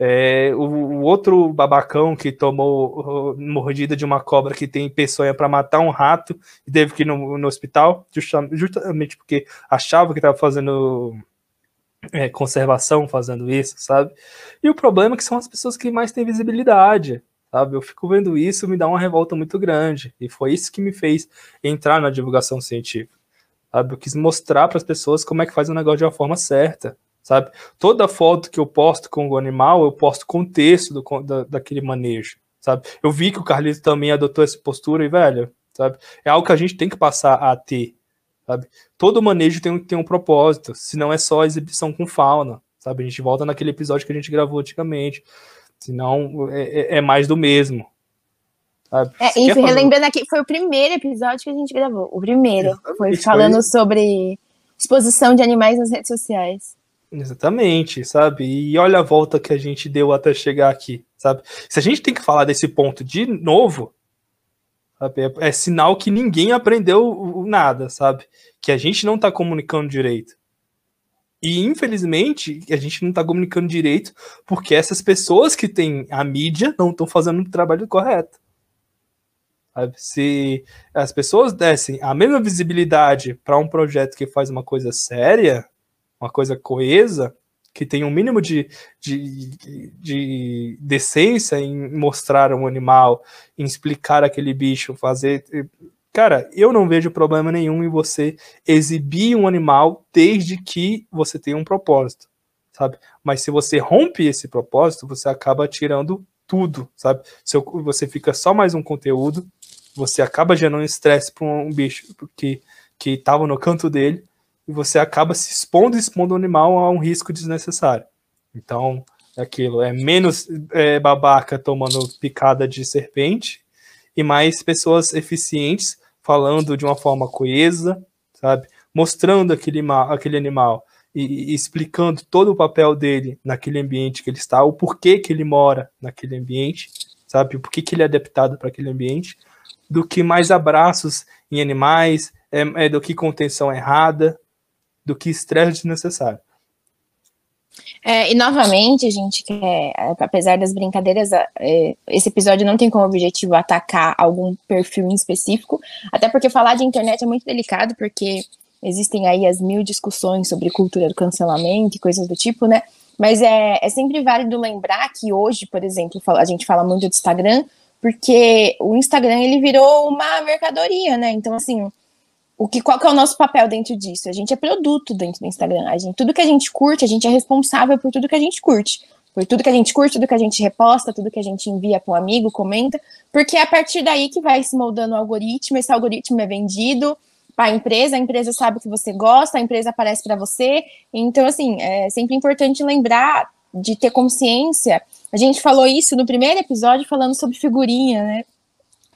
É, o, o, outro babacão que tomou mordida de uma cobra que tem peçonha para matar um rato e teve que ir no, no hospital, justamente porque achava que estava fazendo é, conservação fazendo isso, sabe? E o problema é que são as pessoas que mais têm visibilidade, sabe? Eu fico vendo isso, me dá uma revolta muito grande. E foi isso que me fez entrar na divulgação científica, sabe? Eu quis mostrar para as pessoas como é que faz o negócio de uma forma certa, sabe? Toda foto que eu posto com o animal, eu posto contexto do, da, daquele manejo, sabe? Eu vi que o Carlito também adotou essa postura e, velho, sabe? É algo que a gente tem que passar a ter, sabe? Todo manejo tem, tem um propósito, se não é só exibição com fauna, sabe? A gente volta naquele episódio que a gente gravou antigamente. Senão é, é, é mais do mesmo. Sabe? É, relembrando aqui, foi o primeiro episódio que a gente gravou. O primeiro. Exatamente, foi falando foi... sobre exposição de animais nas redes sociais. Exatamente, sabe? E olha a volta que a gente deu até chegar aqui, sabe? Se a gente tem que falar desse ponto de novo, sabe? É, é sinal que ninguém aprendeu nada, sabe? Que a gente não tá comunicando direito. E infelizmente a gente não tá comunicando direito porque essas pessoas que têm a mídia não estão fazendo o trabalho correto. Se as pessoas dessem a mesma visibilidade para um projeto que faz uma coisa séria, uma coisa coesa, que tem um mínimo de, de, de decência em mostrar um animal, em explicar aquele bicho, fazer. Cara, eu não vejo problema nenhum em você exibir um animal desde que você tenha um propósito, sabe? Mas se você rompe esse propósito, você acaba tirando tudo, sabe? Se você fica só mais um conteúdo, você acaba gerando estresse para um bicho que que estava no canto dele e você acaba se expondo, expondo o animal a um risco desnecessário. Então, é aquilo é menos é, babaca tomando picada de serpente e mais pessoas eficientes falando de uma forma coesa, sabe? Mostrando aquele, aquele animal e, e, explicando todo o papel dele naquele ambiente que ele está, o porquê que ele mora naquele ambiente, sabe? O porquê que ele é adaptado para aquele ambiente, do que mais abraços em animais, é, é do que contenção errada, do que estresse desnecessário. É, e novamente, a gente quer, apesar das brincadeiras, é, esse episódio não tem como objetivo atacar algum perfil em específico, até porque falar de internet é muito delicado, porque existem aí as mil discussões sobre cultura do cancelamento e coisas do tipo, né? Mas é, é sempre válido lembrar que hoje, por exemplo, a gente fala muito do Instagram, porque o Instagram ele virou uma mercadoria, né? Então, assim, o que, qual que é o nosso papel dentro disso? A gente é produto dentro do Instagram. A gente, tudo que a gente curte, a gente é responsável por tudo que a gente curte. Por tudo que a gente curte, tudo que a gente reposta, tudo que a gente envia para um amigo, comenta, porque é a partir daí que vai se moldando o algoritmo, esse algoritmo é vendido para a empresa, a empresa sabe que você gosta, a empresa aparece para você. Então, assim, é sempre importante lembrar de ter consciência. A gente falou isso no primeiro episódio, falando sobre figurinha, né?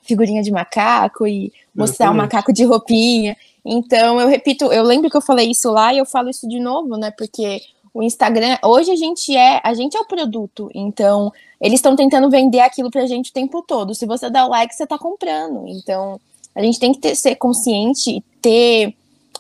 Figurinha de macaco e mostrar o macaco de roupinha. Então, eu repito, eu lembro que eu falei isso lá e eu falo isso de novo, né? Porque o Instagram, hoje a gente é, a gente é o produto. Então, eles estão tentando vender aquilo pra gente o tempo todo. Se você dá o like, você tá comprando. Então, a gente tem que ter, ser consciente e ter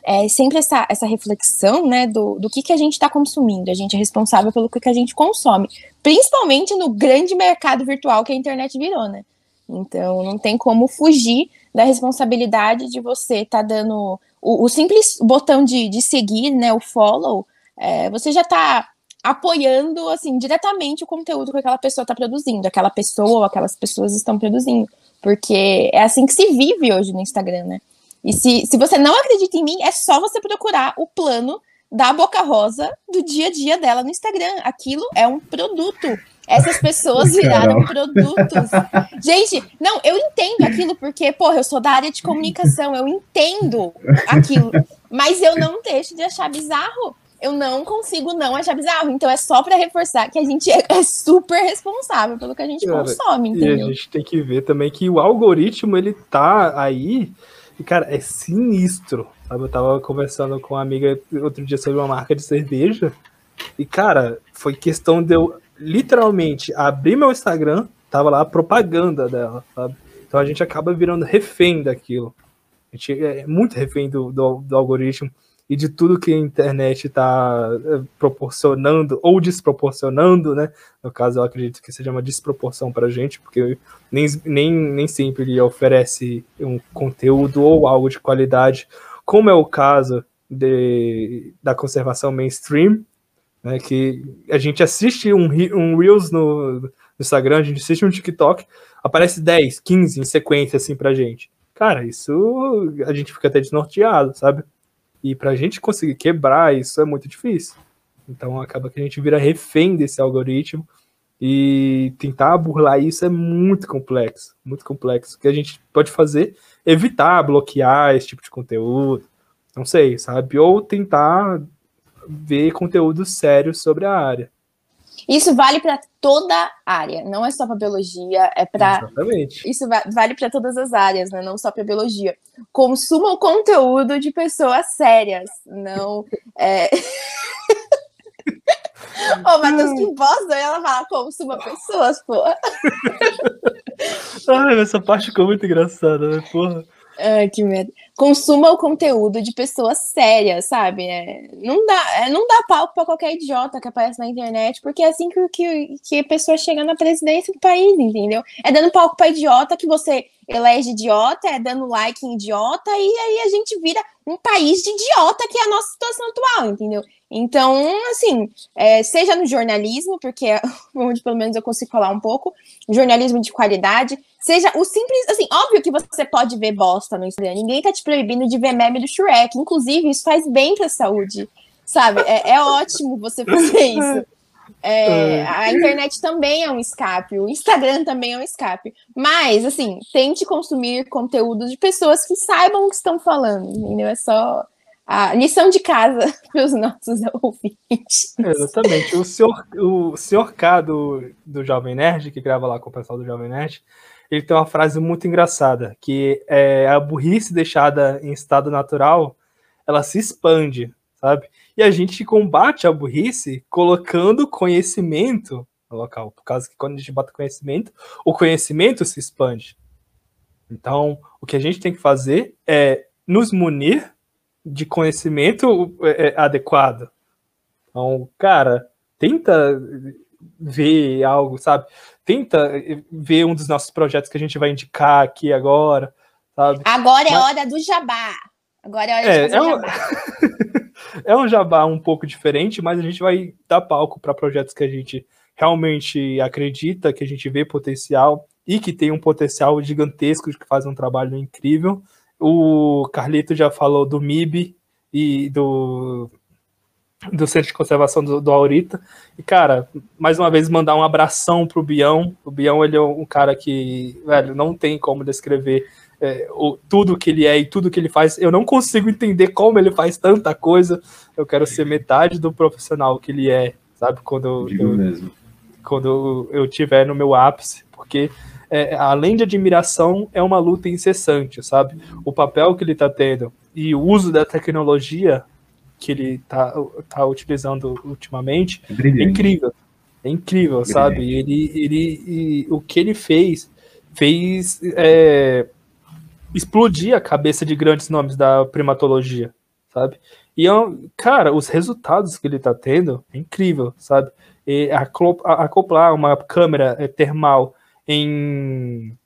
é, sempre essa, essa reflexão, né, do, do que, que a gente está consumindo. A gente é responsável pelo que, que a gente consome. Principalmente no grande mercado virtual que a internet virou, né? Então, não tem como fugir da responsabilidade de você estar tá dando o, o, simples botão de, de seguir, né, o follow, é, você já está apoiando assim diretamente o conteúdo que aquela pessoa está produzindo, aquela pessoa ou aquelas pessoas estão produzindo, porque é assim que se vive hoje no Instagram, né? E se, se você não acredita em mim, é só você procurar o plano da Boca Rosa do dia a dia dela no Instagram. Aquilo é um produto. Essas pessoas viraram produtos. Gente, não, eu entendo aquilo porque, porra, eu sou da área de comunicação, eu entendo aquilo, mas eu não deixo de achar bizarro. Eu não consigo não achar bizarro. Então é só para reforçar que a gente é, é, super responsável pelo que a gente cara, consome, entendeu? E a gente tem que ver também que o algoritmo ele tá aí e, cara, é sinistro. Sabe? Eu tava conversando com uma amiga outro dia sobre uma marca de cerveja. E, cara, foi questão de eu literalmente abrir meu Instagram, tava lá a propaganda dela, sabe? Então a gente acaba virando refém daquilo. A gente é muito refém do, do, do algoritmo e de tudo que a internet está é, proporcionando ou desproporcionando, né? No caso, eu acredito que seja uma desproporção para a gente, porque nem, nem, nem sempre ele oferece um conteúdo ou algo de qualidade, como é o caso de, da conservação mainstream, né, que a gente assiste um, um Reels no, no, Instagram, a gente assiste um TikTok, aparece 10, 15 em sequência assim pra gente. Cara, isso a gente fica até desnorteado, sabe? E pra gente conseguir quebrar isso é muito difícil. Então acaba que a gente vira refém desse algoritmo e tentar burlar isso é muito complexo, muito complexo. O que a gente pode fazer evitar bloquear esse tipo de conteúdo, não sei, sabe? Ou tentar ver conteúdo sério sobre a área. Isso vale para toda área, não é só para biologia, é para Exatamente. Isso vale para todas as áreas, né? Não só para biologia. Consuma o conteúdo de pessoas sérias, não é... (laughs) Ô, Matheus, que bosta, ela fala consuma pessoas, porra. (laughs) Ai, essa parte ficou muito engraçada, né, porra? Ai, que merda. Consuma o conteúdo de pessoas sérias, sabe? É, não, dá, é, não dá palco pra qualquer idiota que aparece na internet, porque é assim que, que, que a pessoa chega na presidência do país, entendeu? É dando palco pra idiota que você elege idiota, é dando like em idiota, e aí a gente vira um país de idiota, que é a nossa situação atual, entendeu? Então, assim, é, seja no jornalismo, porque é (laughs) onde pelo menos eu consigo falar um pouco, jornalismo de qualidade, seja o simples, assim, óbvio que você pode ver bosta no Instagram, ninguém tá te proibindo de ver meme do Shrek, inclusive isso faz bem pra saúde, sabe? É, é ótimo você fazer (laughs) isso. É, a internet também é um escape, o Instagram também é um escape. Mas, assim, tente consumir conteúdo de pessoas que saibam o que estão falando, entendeu? É só a lição de casa (laughs) para os nossos ouvintes. Exatamente. O senhor, o senhor K do, do Jovem Nerd, que grava lá com o pessoal do Jovem Nerd, ele tem uma frase muito engraçada, que é a burrice deixada em estado natural, ela se expande, sabe? E a gente combate a burrice colocando conhecimento no local, por causa que quando a gente bota conhecimento, o conhecimento se expande. Então, o que a gente tem que fazer é nos munir de conhecimento é, é, adequado. Então, cara, tenta ver algo, sabe? Tenta ver um dos nossos projetos que a gente vai indicar aqui agora, sabe? Agora é Mas... hora do jabá. Agora é hora é, de é um... jabá. (laughs) é um jabá um pouco diferente, mas a gente vai dar palco para projetos que a gente realmente acredita, que a gente vê potencial e que tem um potencial gigantesco, que faz um trabalho incrível. O Carlito já falou do MIB e do, do Centro de Conservação do, do Aurita. E, cara, mais uma vez mandar um abração pro Bião. O Bião, ele é um cara que, velho, não tem como descrever é, o, tudo que ele é e tudo que ele faz. Eu não consigo entender como ele faz tanta coisa. Eu quero ser metade do profissional que ele é, sabe? Quando eu, mesmo. quando eu tiver no meu ápice, porque é, além de admiração, é uma luta incessante, sabe? O papel que ele está tendo e o uso da tecnologia que ele está tá utilizando ultimamente é, é incrível. É incrível, Brilhante. sabe? Ele, ele, o que ele fez, fez é, explodir a cabeça de grandes nomes da primatologia, sabe? E, cara, os resultados que ele está tendo é incrível, sabe? E acoplar uma câmera é, termal em,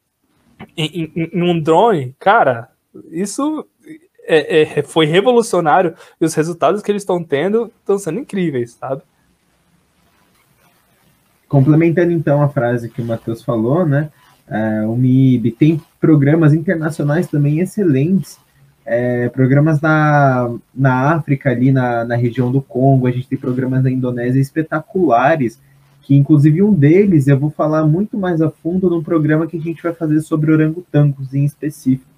em, em um drone, cara, isso é, é, foi revolucionário e os resultados que eles estão tendo estão sendo incríveis, sabe? Complementando então a frase que o Matheus falou, né? Uh, o MIB tem programas internacionais também excelentes, é, programas na, na África, ali na, na região do Congo, a gente tem programas na Indonésia espetaculares, que inclusive um deles eu vou falar muito mais a fundo num programa que a gente vai fazer sobre orangotangos em específico,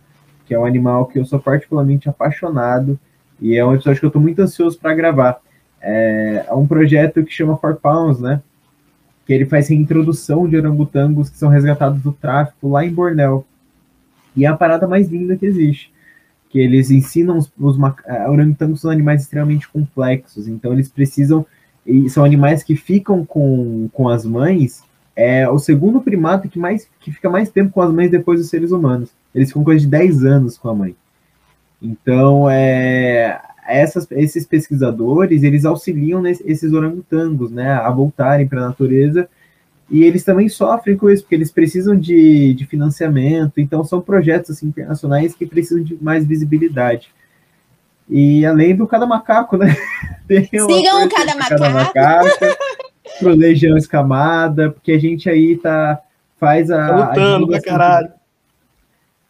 que é um animal que eu sou particularmente apaixonado e é um episódio que eu estou muito ansioso para gravar. É, é, um projeto que chama Four Pounds, né? Que ele faz reintrodução de orangotangos que são resgatados do tráfico lá em Bornéu. E é a parada mais linda que existe. Que eles ensinam os, os uh, orangotangos são animais extremamente complexos, então eles precisam e são animais que ficam com, com as mães, é o segundo primata que, mais, que fica mais tempo com as mães depois dos seres humanos. Eles ficam coisa de 10 anos com a mãe. Então, é, essas, esses pesquisadores, eles auxiliam nesse, esses orangotangos, né, a voltarem para a natureza, e eles também sofrem com isso, porque eles precisam de, de financiamento, então são projetos assim, internacionais que precisam de mais visibilidade. E além do Cada Macaco, né? (laughs) Sigam o Cada Macaco. Cada Macaco (laughs) pro Legião Escamada, porque a gente aí tá, faz a. Tá lutando pra caralho.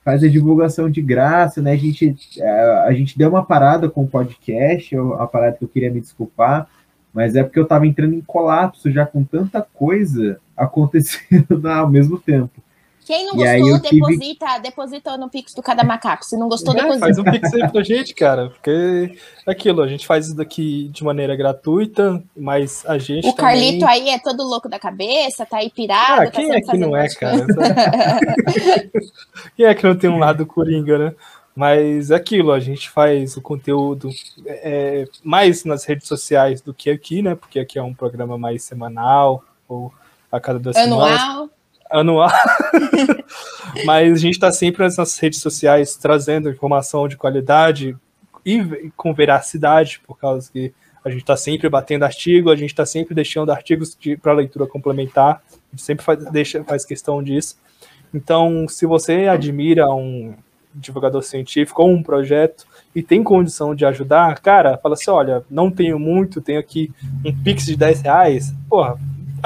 Faz a divulgação de graça, né? A gente, a, a gente deu uma parada com o podcast, a parada que eu queria me desculpar, mas é porque eu tava entrando em colapso já com tanta coisa (laughs) acontecendo ao mesmo tempo. Quem não gostou, deposita, tive... deposita no Pix do Cada Macaco. Se não gostou, é, deposita. Faz um Pix aí pra gente, cara. Porque é aquilo, a gente faz isso daqui de maneira gratuita, mas a gente. O também... Carlito aí é todo louco da cabeça, tá aí pirado. Ah, quem tá é que não é, cara? (laughs) quem é que não tem um lado coringa, né? Mas é aquilo, a gente faz o conteúdo é, mais nas redes sociais do que aqui, né? Porque aqui é um programa mais semanal, ou a cada duas Anual. semanas. Anual. (laughs) Mas a gente está sempre nas nossas redes sociais trazendo informação de qualidade e com veracidade, por causa que a gente está sempre batendo artigo, a gente está sempre deixando artigos de, para leitura complementar, a gente sempre faz, deixa, faz questão disso. Então, se você admira um divulgador científico ou um projeto e tem condição de ajudar, cara, fala assim: olha, não tenho muito, tenho aqui um Pix de 10 reais, porra,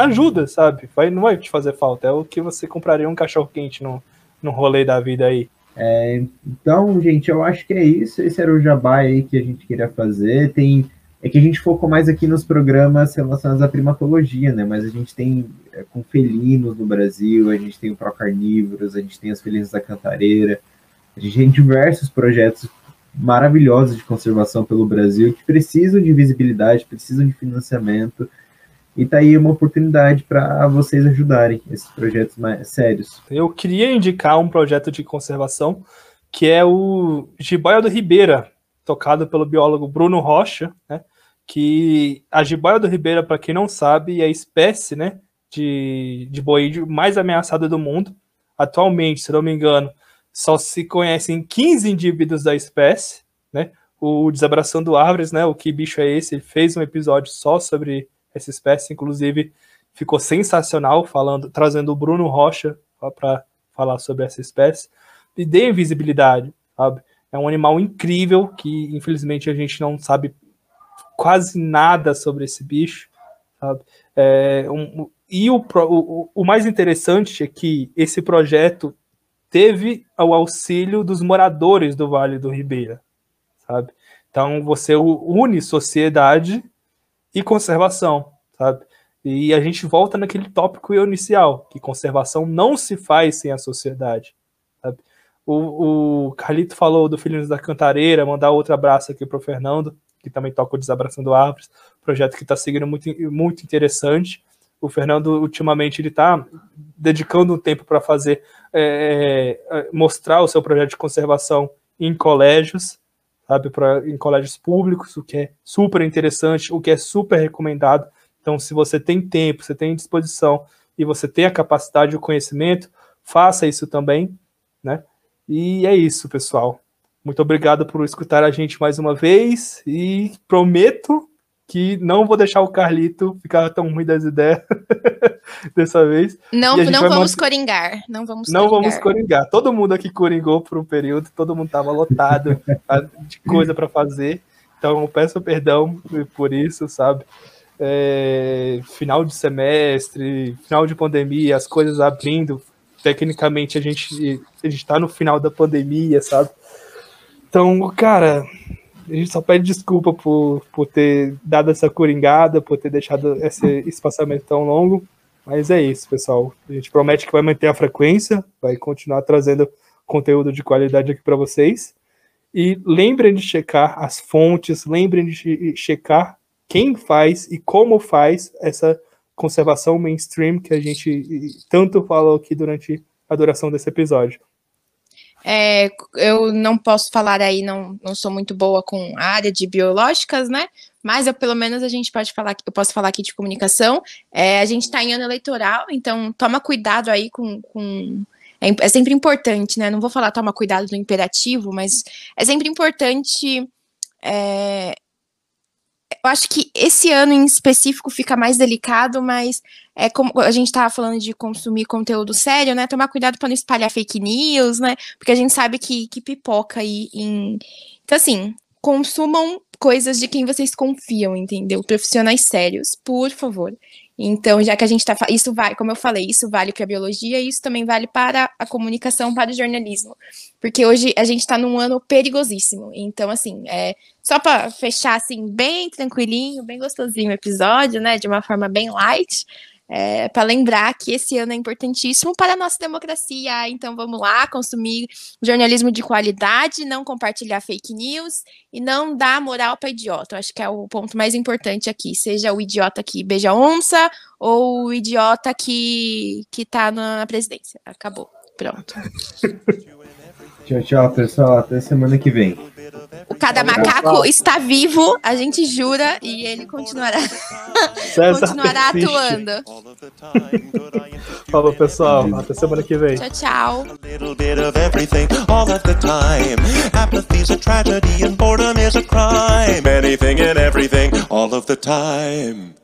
ajuda, sabe? Vai, não vai te fazer falta. É o que você compraria um cachorro quente no, no rolê da vida aí. É, então, gente, eu acho que é isso. Esse era o jabá aí que a gente queria fazer. Tem é que a gente focou mais aqui nos programas relacionados à primatologia, né? Mas a gente tem é, com felinos no Brasil, a gente tem o Procarnívoros, a gente tem os felinos da Cantareira, a gente tem diversos projetos maravilhosos de conservação pelo Brasil que precisam de visibilidade, precisam de financiamento. E tá aí uma oportunidade para vocês ajudarem esses projetos mais sérios. Eu queria indicar um projeto de conservação que é o Jiboia do Ribeira, tocado pelo biólogo Bruno Rocha, né? Que a jiboia do Ribeira, para quem não sabe, é a espécie, né, de, de boídeo mais ameaçada do mundo. Atualmente, se não me engano, só se conhecem 15 indivíduos da espécie, né? O Desabraçando Árvores, né? O que bicho é esse? Fez um episódio só sobre essa espécie, inclusive ficou sensacional falando, trazendo o Bruno Rocha para falar sobre essa espécie e dê visibilidade, sabe? É um animal incrível que infelizmente a gente não sabe quase nada sobre esse bicho, sabe? É, um, e o, o, o mais interessante é que esse projeto teve o auxílio dos moradores do Vale do Ribeira, sabe? Então você une sociedade e conservação, sabe? E a gente volta naquele tópico inicial, que conservação não se faz sem a sociedade, sabe? O, o Carlito falou do Filhos da Cantareira, mandar outro abraço aqui para o Fernando, que também toca o Desabraçando Árvores, projeto que está seguindo muito, muito interessante. O Fernando, ultimamente, ele está dedicando um tempo para fazer, é, é, mostrar o seu projeto de conservação em colégios, sabe, pra, em colégios públicos, o que é super interessante, o que é super recomendado. Então, se você tem tempo, você tem disposição e você tem a capacidade e o conhecimento, faça isso também, né? E é isso, pessoal. Muito obrigado por escutar a gente mais uma vez e prometo que não vou deixar o Carlito ficar tão ruim das ideias (laughs) (laughs) dessa vez. Não, não vamos coringar. Não vamos Não coringar. vamos coringar. Todo mundo aqui coringou por um período, todo mundo estava lotado de coisa para fazer. Então eu peço perdão por isso, sabe? É, final de semestre, final de pandemia, as coisas abrindo, tecnicamente a gente a gente tá no final da pandemia, sabe? Então, cara, a gente só pede desculpa por, por ter dado essa coringada, por ter deixado esse espaçamento tão longo. Mas é isso, pessoal. A gente promete que vai manter a frequência, vai continuar trazendo conteúdo de qualidade aqui para vocês. E lembrem de checar as fontes, lembrem de checar quem faz e como faz essa conservação mainstream que a gente tanto falou aqui durante a duração desse episódio. É, eu não posso falar aí, não, não sou muito boa com a área de biológicas, né? Mas eu, pelo menos a gente pode falar, eu posso falar aqui de comunicação. É, a gente está em ano eleitoral, então toma cuidado aí com, com é, é, sempre importante, né? Não vou falar toma cuidado do imperativo, mas é sempre importante é, eu acho que esse ano em específico fica mais delicado, mas é como a gente estava falando de consumir conteúdo sério, né? Tomar cuidado para não espalhar fake news, né? Porque a gente sabe que, que pipoca aí em. Então, assim, consumam coisas de quem vocês confiam, entendeu? Profissionais sérios, por favor. Então, já que a gente está. Isso vai, como eu falei, isso vale para a biologia isso também vale para a comunicação, para o jornalismo. Porque hoje a gente está num ano perigosíssimo. Então, assim, é, só para fechar assim, bem tranquilinho, bem gostosinho o episódio, né? De uma forma bem light é, para lembrar que esse ano é importantíssimo para a nossa democracia. Então vamos lá, consumir jornalismo de qualidade, não compartilhar fake news e não dar moral para idiota. Eu acho que é o ponto mais importante aqui. Seja o idiota que beija onça ou o idiota que, que tá na presidência. Acabou. Pronto. (laughs) Tchau, tchau, pessoal. Até semana que vem. O cada macaco está vivo, a gente jura, e ele continuará, (laughs) continuará atuando. Falou, pessoal. Até semana que vem. Tchau, tchau. little bit of everything all of the time. Apathy's a tragedy and boredom is a crime. Anything and everything all of the time.